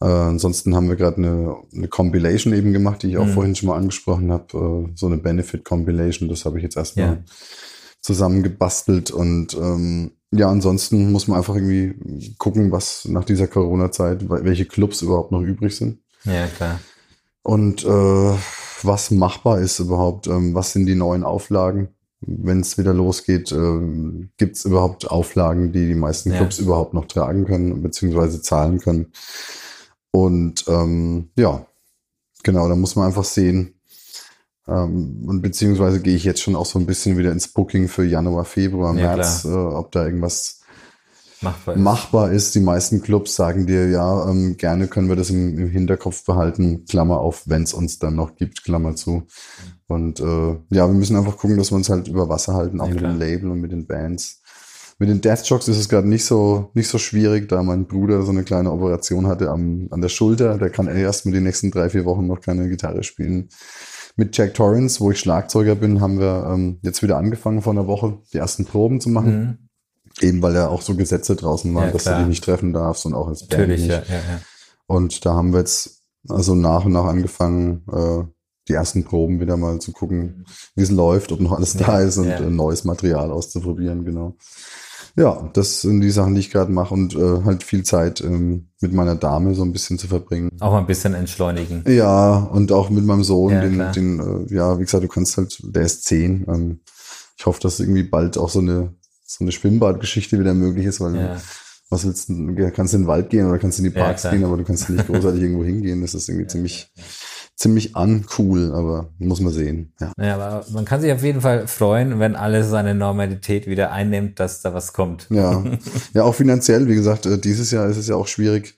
Äh, ansonsten haben wir gerade eine, eine Compilation eben gemacht, die ich auch Mhm. vorhin schon mal angesprochen habe. Äh, so eine Benefit Compilation. Das habe ich jetzt erstmal Ja. Zusammengebastelt und ähm, ja, ansonsten muss man einfach irgendwie gucken, was nach dieser Corona-Zeit, welche Clubs überhaupt noch übrig sind Ja, klar. und äh, was machbar ist überhaupt. Ähm, was sind die neuen Auflagen? Wenn es wieder losgeht, ähm, gibt es überhaupt Auflagen, die die meisten Ja. Clubs überhaupt noch tragen können beziehungsweise zahlen können? Und ähm, ja, genau, da muss man einfach sehen. Ähm, und beziehungsweise gehe ich jetzt schon auch so ein bisschen wieder ins Booking für Januar, Februar, Ja, März, äh, ob da irgendwas Machbar. ist. machbar ist. Die meisten Clubs sagen dir, ja, ähm, gerne können wir das im, im Hinterkopf behalten, Klammer auf, wenn es uns dann noch gibt, Klammer zu. Und äh, ja, wir müssen einfach gucken, dass wir uns halt über Wasser halten, auch Ja, mit klar. dem Label und mit den Bands. Mit den Deathjocks ist es gerade nicht so nicht so schwierig, da mein Bruder so eine kleine Operation hatte am, an der Schulter. Der kann erst mit den nächsten drei, vier Wochen noch keine Gitarre spielen. Mit Jack Torrance, wo ich Schlagzeuger bin, haben wir ähm, jetzt wieder angefangen vor einer Woche, die ersten Proben zu machen. Mhm. Eben weil ja auch so Gesetze draußen waren, Ja, dass klar. du dich nicht treffen darfst und auch als Band Natürlich, nicht. ja, ja, ja. Und da haben wir jetzt also nach und nach angefangen, äh, die ersten Proben wieder mal zu gucken, wie es läuft, ob noch alles da Ja, ist und ja. äh, neues Material auszuprobieren, genau. Ja, das sind die Sachen, die ich gerade mache und äh, halt viel Zeit ähm, mit meiner Dame so ein bisschen zu verbringen. Auch mal ein bisschen entschleunigen. Ja, und auch mit meinem Sohn, Ja, den, klar. den äh, ja, wie gesagt, du kannst halt, der ist zehn. Ähm, ich hoffe, dass irgendwie bald auch so eine so eine Schwimmbadgeschichte wieder möglich ist, weil Ja. was willst du, ja, kannst in den Wald gehen oder kannst du in die Ja, Parks klar. gehen, aber du kannst nicht großartig irgendwo hingehen. Das ist irgendwie ziemlich, ziemlich uncool, aber muss man sehen. Ja. Ja, aber man kann sich auf jeden Fall freuen, wenn alles seine Normalität wieder einnimmt, dass da was kommt. Ja, ja, auch finanziell, wie gesagt, äh, dieses Jahr ist es ja auch schwierig.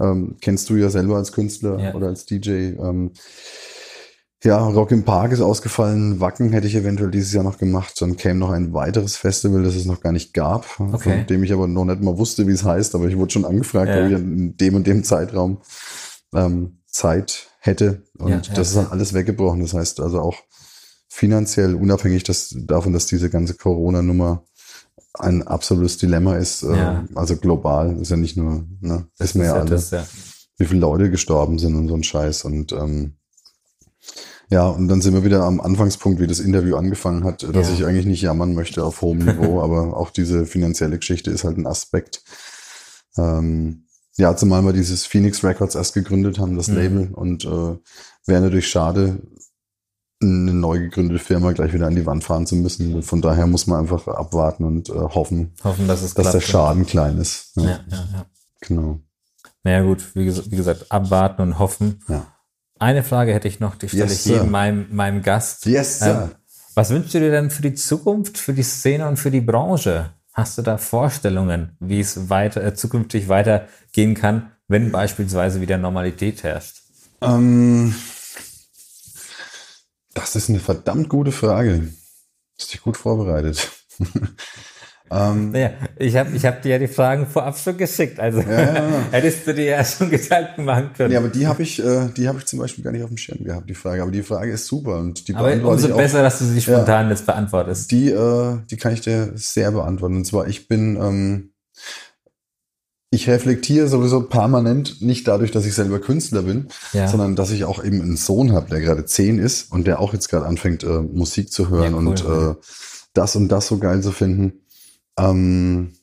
Ähm, kennst du ja selber als Künstler Ja. oder als DJ. Ähm, ja, Rock im Park ist ausgefallen. Wacken hätte ich eventuell dieses Jahr noch gemacht. Dann käme noch ein weiteres Festival, das es noch gar nicht gab, Okay. von dem ich aber noch nicht mal wusste, wie es heißt. Aber ich wurde schon angefragt, Ja. ich in dem und dem Zeitraum ähm, Zeit hätte. Und Ja, ja, das ist dann alles weggebrochen. Das heißt also auch finanziell, unabhängig dass, davon, dass diese ganze Corona-Nummer ein absolutes Dilemma ist, äh, Ja. also global, ist ja nicht nur, ne, wissen wir ja alle, das, ja. wie viele Leute gestorben sind und so ein Scheiß und ähm, Ja, und dann sind wir wieder am Anfangspunkt, wie das Interview angefangen hat, dass Ja. ich eigentlich nicht jammern möchte auf hohem Niveau, aber auch diese finanzielle Geschichte ist halt ein Aspekt. Ähm, ja, zumal wir dieses Phoenix Records erst gegründet haben, das Mhm. Label, und äh, wäre natürlich schade, eine neu gegründete Firma gleich wieder an die Wand fahren zu müssen. Von daher muss man einfach abwarten und äh, hoffen, Hoffen, dass es dass der. Schaden klein ist. Ja, Ja, ja, ja. Genau. Naja gut, wie, wie gesagt, abwarten und hoffen. Ja. Eine Frage hätte ich noch, die stelle Yes, ich jedem meinem, meinem Gast. Yes, Sir. Ähm, was wünschst du dir denn für die Zukunft, für die Szene und für die Branche? Hast du da Vorstellungen, wie es weiter, äh, zukünftig weitergehen kann, wenn beispielsweise wieder Normalität herrscht? Ähm, das ist eine verdammt gute Frage. Hast dich gut vorbereitet. ähm, Naja, ich habe ich hab dir ja die Fragen vorab schon geschickt, also hättest du dir ja schon Gedanken machen können. ja, aber die habe ich, äh, die habe ich zum Beispiel gar nicht auf dem Schirm gehabt, die Frage. Aber die Frage ist super und die aber beantworte umso ich auch. besser, dass du sie spontan jetzt beantwortest. Die, äh, die kann ich dir sehr beantworten. Und zwar, ich bin, ähm, ich reflektiere sowieso permanent, nicht dadurch, dass ich selber Künstler bin, Ja. sondern dass ich auch eben einen Sohn habe, der gerade zehn ist und der auch jetzt gerade anfängt, äh, Musik zu hören Ja, cool. und äh, das und das so geil zu finden. Ähm,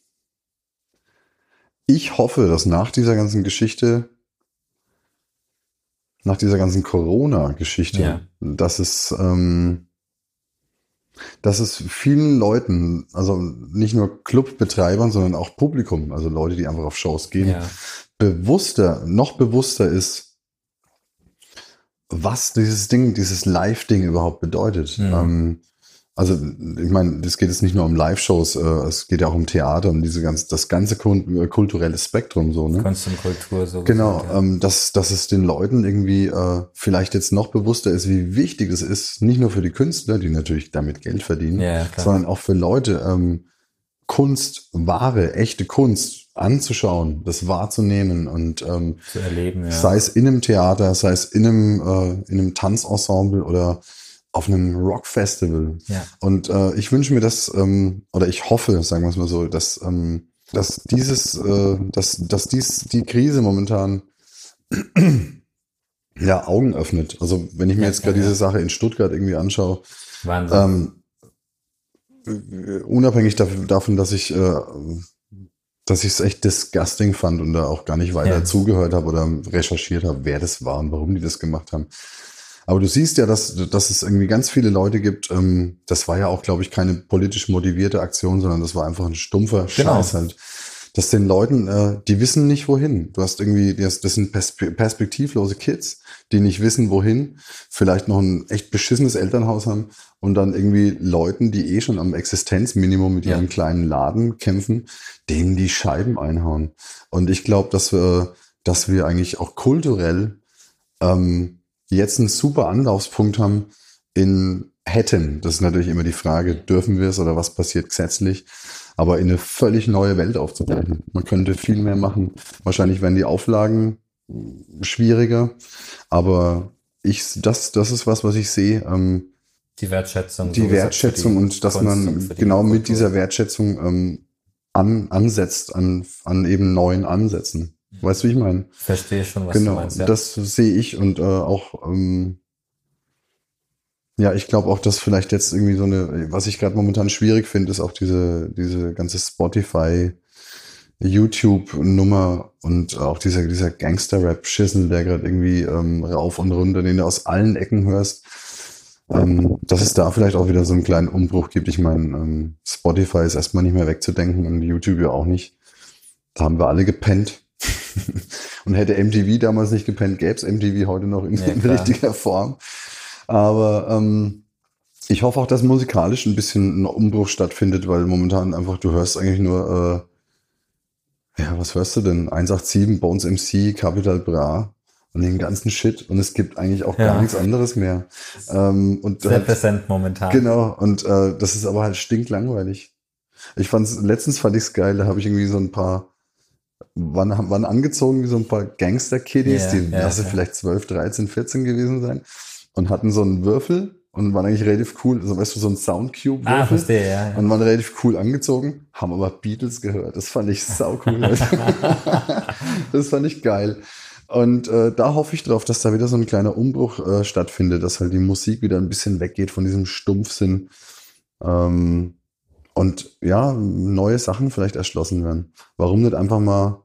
ich hoffe, dass nach dieser ganzen Geschichte, nach dieser ganzen Corona-Geschichte, Ja. dass es, ähm, dass es vielen Leuten, also nicht nur Clubbetreibern, sondern auch Publikum, also Leute, die einfach auf Shows gehen, Ja. bewusster, noch bewusster ist, was dieses Ding, dieses Live-Ding überhaupt bedeutet. Mhm. Ähm, also ich meine, das geht jetzt nicht nur um Live-Shows, äh, es geht ja auch um Theater, um diese ganz, das ganze kun- kulturelle Spektrum so, ne? Kunst und Kultur so. Genau, gesagt, ja. ähm, dass, dass es den Leuten irgendwie äh, vielleicht jetzt noch bewusster ist, wie wichtig es ist, nicht nur für die Künstler, die natürlich damit Geld verdienen, Ja, sondern auch für Leute, ähm, Kunst, wahre, echte Kunst anzuschauen, das wahrzunehmen und ähm, zu erleben. Ja. sei es in einem Theater, sei es in einem, äh, in einem Tanzensemble oder auf einem Rockfestival. Ja. Und äh, ich wünsche mir das, ähm, oder ich hoffe, sagen wir es mal so, dass, ähm, dass dieses, äh, dass, dass dies die Krise momentan ja Augen öffnet. Also wenn ich mir jetzt gerade ja, diese Sache in Stuttgart irgendwie anschaue, Wahnsinn. ähm, äh, unabhängig dav- davon, dass ich äh, dass ich es echt disgusting fand und da auch gar nicht weiter Ja. zugehört habe oder recherchiert habe, wer das war und warum die das gemacht haben. Aber du siehst ja, dass, dass es irgendwie ganz viele Leute gibt, ähm, das war ja auch, glaube ich, keine politisch motivierte Aktion, sondern das war einfach ein stumpfer Genau. Scheiß halt. Dass den Leuten, äh, die wissen nicht wohin. Du hast irgendwie, das, das sind perspe- perspektivlose Kids, die nicht wissen wohin, vielleicht noch ein echt beschissenes Elternhaus haben und dann irgendwie Leuten, die eh schon am Existenzminimum mit Ja. ihrem kleinen Laden kämpfen, denen die Scheiben einhauen. Und ich glaube, dass wir, dass wir eigentlich auch kulturell ähm, jetzt einen super Anlaufspunkt haben in hätten. Das ist natürlich immer die Frage, dürfen wir es oder was passiert gesetzlich? Aber in eine völlig neue Welt aufzubrechen. Man könnte viel mehr machen. Wahrscheinlich werden die Auflagen schwieriger, aber ich, das, das ist was, was ich sehe. Ähm, die Wertschätzung. die Wertschätzung die und dass man genau mit dieser Wertschätzung ähm, an, ansetzt, an, an eben neuen Ansätzen. Weißt du, wie ich meine? Verstehe schon, was du Genau, meinst. Ja. das sehe ich und äh, auch, ähm, ja, ich glaube auch, dass vielleicht jetzt irgendwie so eine, was ich gerade momentan schwierig finde, ist auch diese, diese ganze Spotify, YouTube-Nummer und auch dieser, dieser Gangster-Rap-Schissel, der gerade irgendwie ähm, rauf und runter, den du aus allen Ecken hörst, ähm, dass es da vielleicht auch wieder so einen kleinen Umbruch gibt. Ich meine, ähm, Spotify ist erstmal nicht mehr wegzudenken und YouTube ja auch nicht. Da haben wir alle gepennt. Und hätte MTV damals nicht gepennt, gäbe es MTV heute noch in, Ja, richtiger Form. Aber ähm, ich hoffe auch, dass musikalisch ein bisschen ein Umbruch stattfindet, weil momentan einfach, du hörst eigentlich nur, äh, ja, was hörst du denn? 187, Bones MC, Capital Bra und den ganzen Shit. Und es gibt eigentlich auch Ja. gar nichts anderes mehr. Ähm, und Sehr halt- präsent momentan. Genau, und äh, das ist aber halt stinklangweilig. Ich fand's, letztens fand ich's geil, da habe ich irgendwie so ein paar, waren, waren angezogen wie so ein paar Gangster-Kiddies, Ja, die lasse ja. vielleicht 12, 13, 14 gewesen sein und hatten so einen Würfel und waren eigentlich relativ cool, so weißt du, so ein Soundcube-Würfel. Ah, verstehe, ja. ja. Und waren relativ cool angezogen, haben aber Beatles gehört. Das fand ich sau cool. das fand ich geil. Und äh, da hoffe ich drauf, dass da wieder so ein kleiner Umbruch äh, stattfindet, dass halt die Musik wieder ein bisschen weggeht von diesem Stumpfsinn. Ähm, und ja, neue Sachen vielleicht erschlossen werden. Warum nicht einfach mal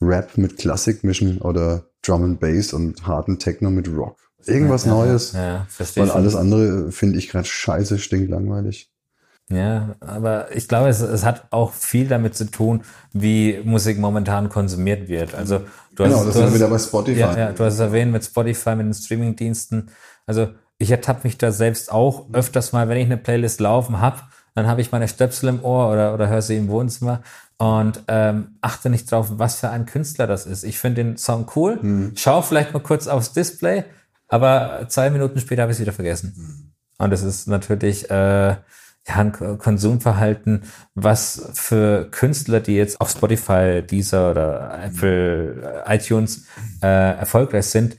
Rap mit Klassik mischen oder Drum and Bass und harten Techno mit Rock? Irgendwas Ja, Neues. Ja, verstehe Weil alles andere finde ich gerade scheiße, stinklangweilig. Ja, aber ich glaube, es, es hat auch viel damit zu tun, wie Musik momentan konsumiert wird. Also du Genau, hast, das du sind wir hast, wieder bei Spotify. Ja, ja, du hast es erwähnt mit Spotify, mit den Streamingdiensten. Also ich ertappe mich da selbst auch öfters mal, wenn ich eine Playlist laufen habe, dann habe ich meine Stöpsel im Ohr oder, oder höre sie im Wohnzimmer und ähm, achte nicht drauf, was für ein Künstler das ist. Ich finde den Song cool, Hm. schau vielleicht mal kurz aufs Display, aber zwei Minuten später habe ich es wieder vergessen. Hm. Und das ist natürlich äh, ja, ein Ko- Konsumverhalten, was für Künstler, die jetzt auf Spotify, Deezer oder Apple, äh, iTunes äh, erfolgreich sind,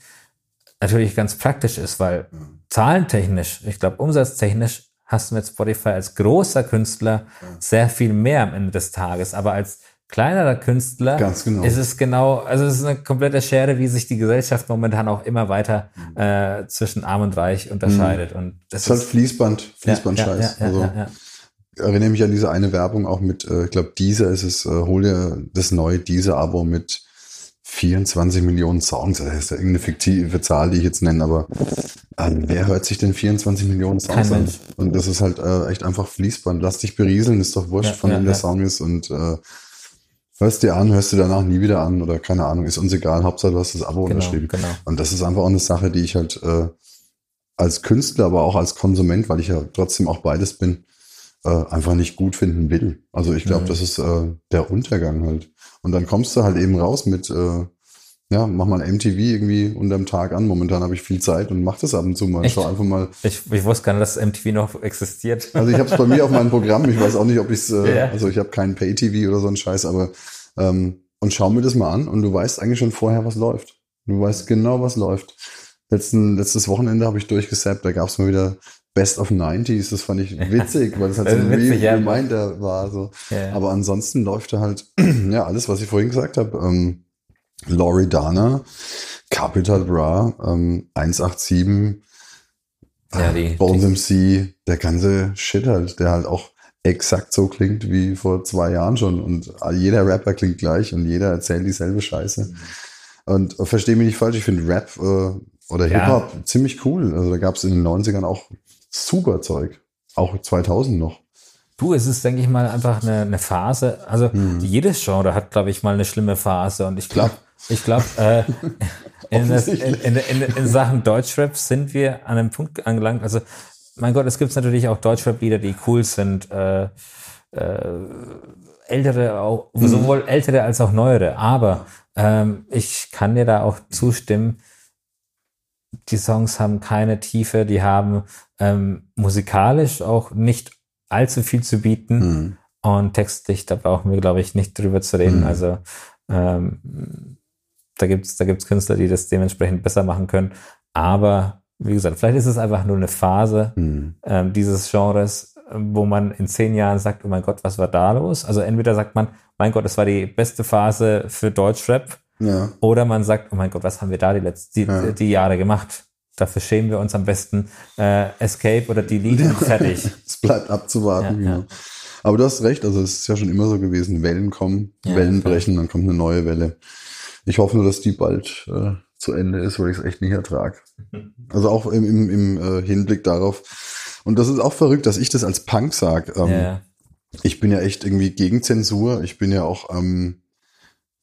natürlich ganz praktisch ist, weil zahlentechnisch, ich glaube umsatztechnisch, hast du mit Spotify als großer Künstler sehr viel mehr am Ende des Tages, aber als kleinerer Künstler Ganz genau. ist es genau, also es ist eine komplette Schere, wie sich die Gesellschaft momentan auch immer weiter äh, zwischen Arm und Reich unterscheidet. Und das Das ist halt Fließband, Fließbandscheiß. Ja, ja, also ja, ich erinnere mich an diese eine Werbung auch mit, äh, ich glaube, dieser ist es, äh, hol dir das neue Deezer-Abo mit 24 Millionen Songs. Das ist ja irgendeine fiktive Zahl, die ich jetzt nenne, aber ähm, wer hört sich denn 24 Millionen Songs an? Und das ist halt äh, echt einfach Fließband. Lass dich berieseln, ist doch wurscht, Ja, von ja, wem der ja. Song ist und äh, hörst dir an, hörst du danach nie wieder an oder keine Ahnung, ist uns egal, Hauptsache du hast das Abo Genau, unterschrieben. genau. Und das ist einfach auch eine Sache, die ich halt äh, als Künstler, aber auch als Konsument, weil ich ja trotzdem auch beides bin, äh, einfach nicht gut finden will. Also ich glaube, Mhm. das ist äh, der Untergang halt. Und dann kommst du halt eben raus mit, äh, ja, mach mal ein MTV irgendwie unterm Tag an. Momentan habe ich viel Zeit und mach das ab und zu mal. Echt? Schau einfach mal. Ich, ich wusste gar nicht, dass MTV noch existiert. Also ich habe es bei mir auf meinem Programm. Ich weiß auch nicht, ob ich es, äh, Ja. also ich habe keinen Pay-TV oder so einen Scheiß, aber ähm, und schau mir das mal an und du weißt eigentlich schon vorher, was läuft. Du weißt genau, was läuft. Letzten, letztes Wochenende habe ich durchgesappt, da gab es mal wieder Best of 90s. Das fand ich witzig, weil das halt so ein witzig, ja. Reminder war. So. Ja. Aber ansonsten läuft da halt, ja, alles, was ich vorhin gesagt habe. Ähm, Loredana, Capital Bra, ähm, 187, Ja, die- Bones MC, der ganze Shit halt, der halt auch exakt so klingt wie vor zwei Jahren schon. Und jeder Rapper klingt gleich und jeder erzählt dieselbe Scheiße. Und äh, verstehe mich nicht falsch, ich finde Rap äh, oder Ja. Hip-Hop ziemlich cool. Also da gab es in den 90ern auch super Zeug. Auch 2000 noch. Du, es ist, denke ich mal, einfach eine, eine Phase. Also Hm. jedes Genre hat, glaube ich, mal eine schlimme Phase. Und ich glaube, ich glaube, äh, in, in, in, in, in Sachen Deutschrap sind wir an einem Punkt angelangt. Also, mein Gott, es gibt natürlich auch Deutschrap-Lieder, die cool sind. Äh, äh, ältere, auch, Mhm. sowohl ältere als auch neuere. Aber ähm, ich kann dir da auch zustimmen. Die Songs haben keine Tiefe, die haben ähm, musikalisch auch nicht allzu viel zu bieten. Hm. Und textlich, da brauchen wir, glaube ich, nicht drüber zu reden. Mhm. Also ähm, da gibt's da gibt's Künstler, die das dementsprechend besser machen können. Aber wie gesagt, vielleicht ist es einfach nur eine Phase Hm. ähm, dieses Genres, wo man in zehn Jahren sagt, oh mein Gott, was war da los? Also entweder sagt man, mein Gott, es war die beste Phase für Deutschrap, Ja. oder man sagt, oh mein Gott, was haben wir da die letzten die, Ja. die Jahre gemacht? Dafür schämen wir uns am besten äh, Escape oder Delete und fertig. Es bleibt abzuwarten. Ja, genau. Aber du hast recht, also es ist ja schon immer so gewesen, Wellen kommen, Wellen brechen, dann kommt eine neue Welle. Ich hoffe nur, dass die bald äh, zu Ende ist, weil ich es echt nicht ertrage. Also auch im, im, im äh, Hinblick darauf. Und das ist auch verrückt, dass ich das als Punk sag. Ähm. Ich bin ja echt irgendwie gegen Zensur. Ich bin ja auch ähm,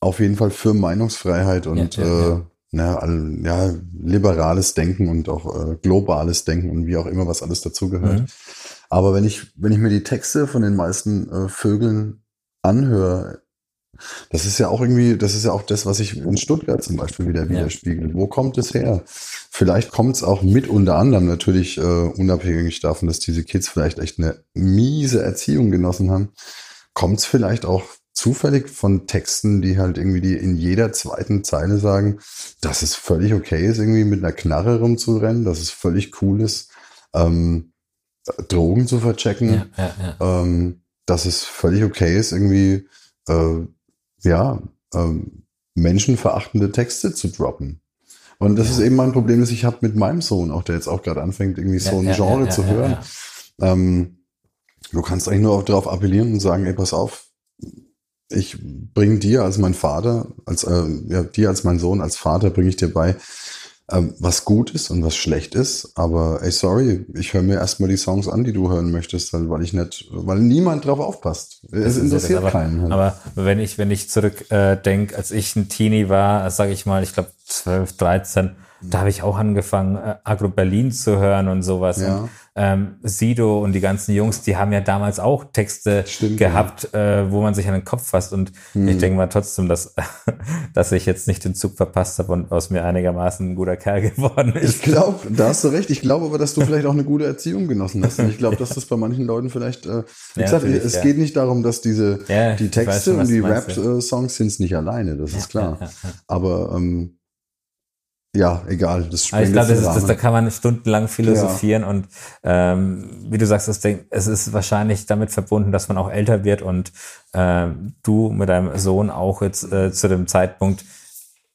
auf jeden Fall für Meinungsfreiheit und Ja, ja, ja. Äh, na, ja, liberales Denken und auch äh, globales Denken und wie auch immer, was alles dazugehört. Mhm. Aber wenn ich, wenn ich mir die Texte von den meisten äh, Vögeln anhöre, das ist ja auch irgendwie, das ist ja auch das, was sich in Stuttgart zum Beispiel wieder widerspiegelt. Wo kommt es her? Vielleicht kommt es auch mit unter anderem natürlich äh, unabhängig davon, dass diese Kids vielleicht echt eine miese Erziehung genossen haben, kommt es vielleicht auch zufällig von Texten, die halt irgendwie die in jeder zweiten Zeile sagen, dass es völlig okay ist, irgendwie mit einer Knarre rumzurennen, dass es völlig cool ist, ähm, Drogen zu verchecken, Ja, ja, ja. ähm, dass es völlig okay ist, irgendwie, äh, ja, ähm, menschenverachtende Texte zu droppen. Und das ist eben mein Problem, das ich habe mit meinem Sohn, auch der jetzt auch gerade anfängt, irgendwie so ein Genre zu hören. Ähm, du kannst eigentlich nur darauf appellieren und sagen, ey, pass auf, ich bringe dir als mein Vater, als äh, ja, dir als mein Sohn, als Vater bringe ich dir bei, ähm, was gut ist und was schlecht ist. Aber ey, sorry, ich höre mir erstmal die Songs an, die du hören möchtest, weil ich nicht, weil niemand drauf aufpasst. Es interessiert aber, keinen. Halt. Aber wenn ich, wenn ich zurück äh, als ich ein Teenie war, sage ich mal, ich glaube 12, 13, da habe ich auch angefangen, äh, Agro Berlin zu hören und sowas. Ja. Und, ähm, Sido und die ganzen Jungs, die haben ja damals auch Texte Stimmt, gehabt, ja. äh, wo man sich an den Kopf fasst. Und hm. ich denke mal trotzdem, dass, dass ich jetzt nicht den Zug verpasst habe und aus mir einigermaßen ein guter Kerl geworden ist. Ich glaube, da hast du recht. Ich glaube aber, dass du vielleicht auch eine gute Erziehung genossen hast. Und ich glaube, dass das bei manchen Leuten vielleicht, äh, wie ja, gesagt, es ja. geht nicht darum, dass diese, die Texte schon, und die Rap-Songs sind es nicht alleine, das ist klar. Aber ähm, ja, egal. Das Aber ich glaube, das ist, das, da kann man stundenlang philosophieren ja. und ähm, wie du sagst, das es ist wahrscheinlich damit verbunden, dass man auch älter wird und äh, du mit deinem Sohn auch jetzt äh, zu dem Zeitpunkt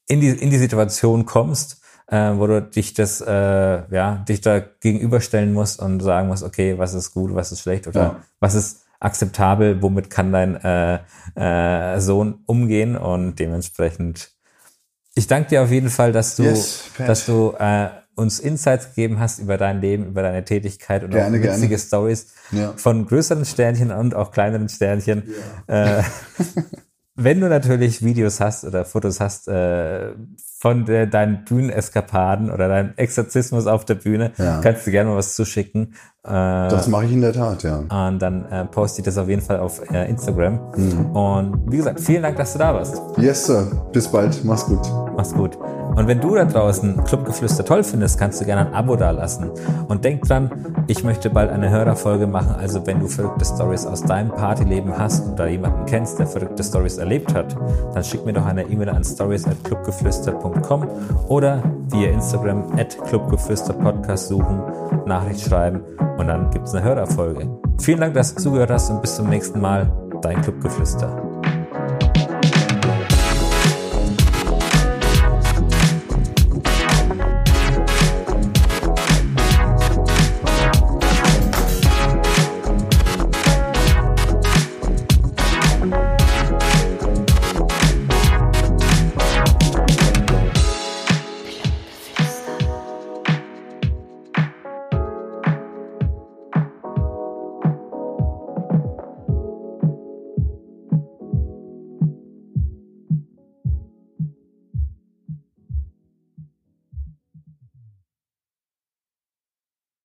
in die, in die Situation kommst, äh, wo du dich das, äh, ja, dich da gegenüberstellen musst und sagen musst, okay, was ist gut, was ist schlecht oder ja. was ist akzeptabel, womit kann dein äh, äh, Sohn umgehen und dementsprechend ich danke dir auf jeden Fall, dass du, yes, dass du äh, uns Insights gegeben hast über dein Leben, über deine Tätigkeit und gerne, auch witzige Stories ja. von größeren Sternchen und auch kleineren Sternchen. Ja. Äh, wenn du natürlich Videos hast oder Fotos hast äh, von der, deinen Bühneneskapaden oder deinem Exorzismus auf der Bühne, ja. kannst du gerne mal was zuschicken. Äh, das mache ich in der Tat, ja. Und dann äh, poste ich das auf jeden Fall auf äh, Instagram. Mhm. Und wie gesagt, vielen Dank, dass du da warst. Yes, Sir. Bis bald. Mach's gut. Mach's gut. Und wenn du da draußen Clubgeflüster toll findest, kannst du gerne ein Abo dalassen. Und denk dran, ich möchte bald eine Hörerfolge machen. Also wenn du verrückte Stories aus deinem Partyleben hast oder jemanden kennst, der verrückte Stories erlebt hat, dann schick mir doch eine E-Mail an stories@clubgeflüster.com oder via Instagram at clubgeflüsterpodcast suchen, Nachricht schreiben und dann gibt's eine Hörerfolge. Vielen Dank, dass du zugehört hast und bis zum nächsten Mal. Dein Clubgeflüster.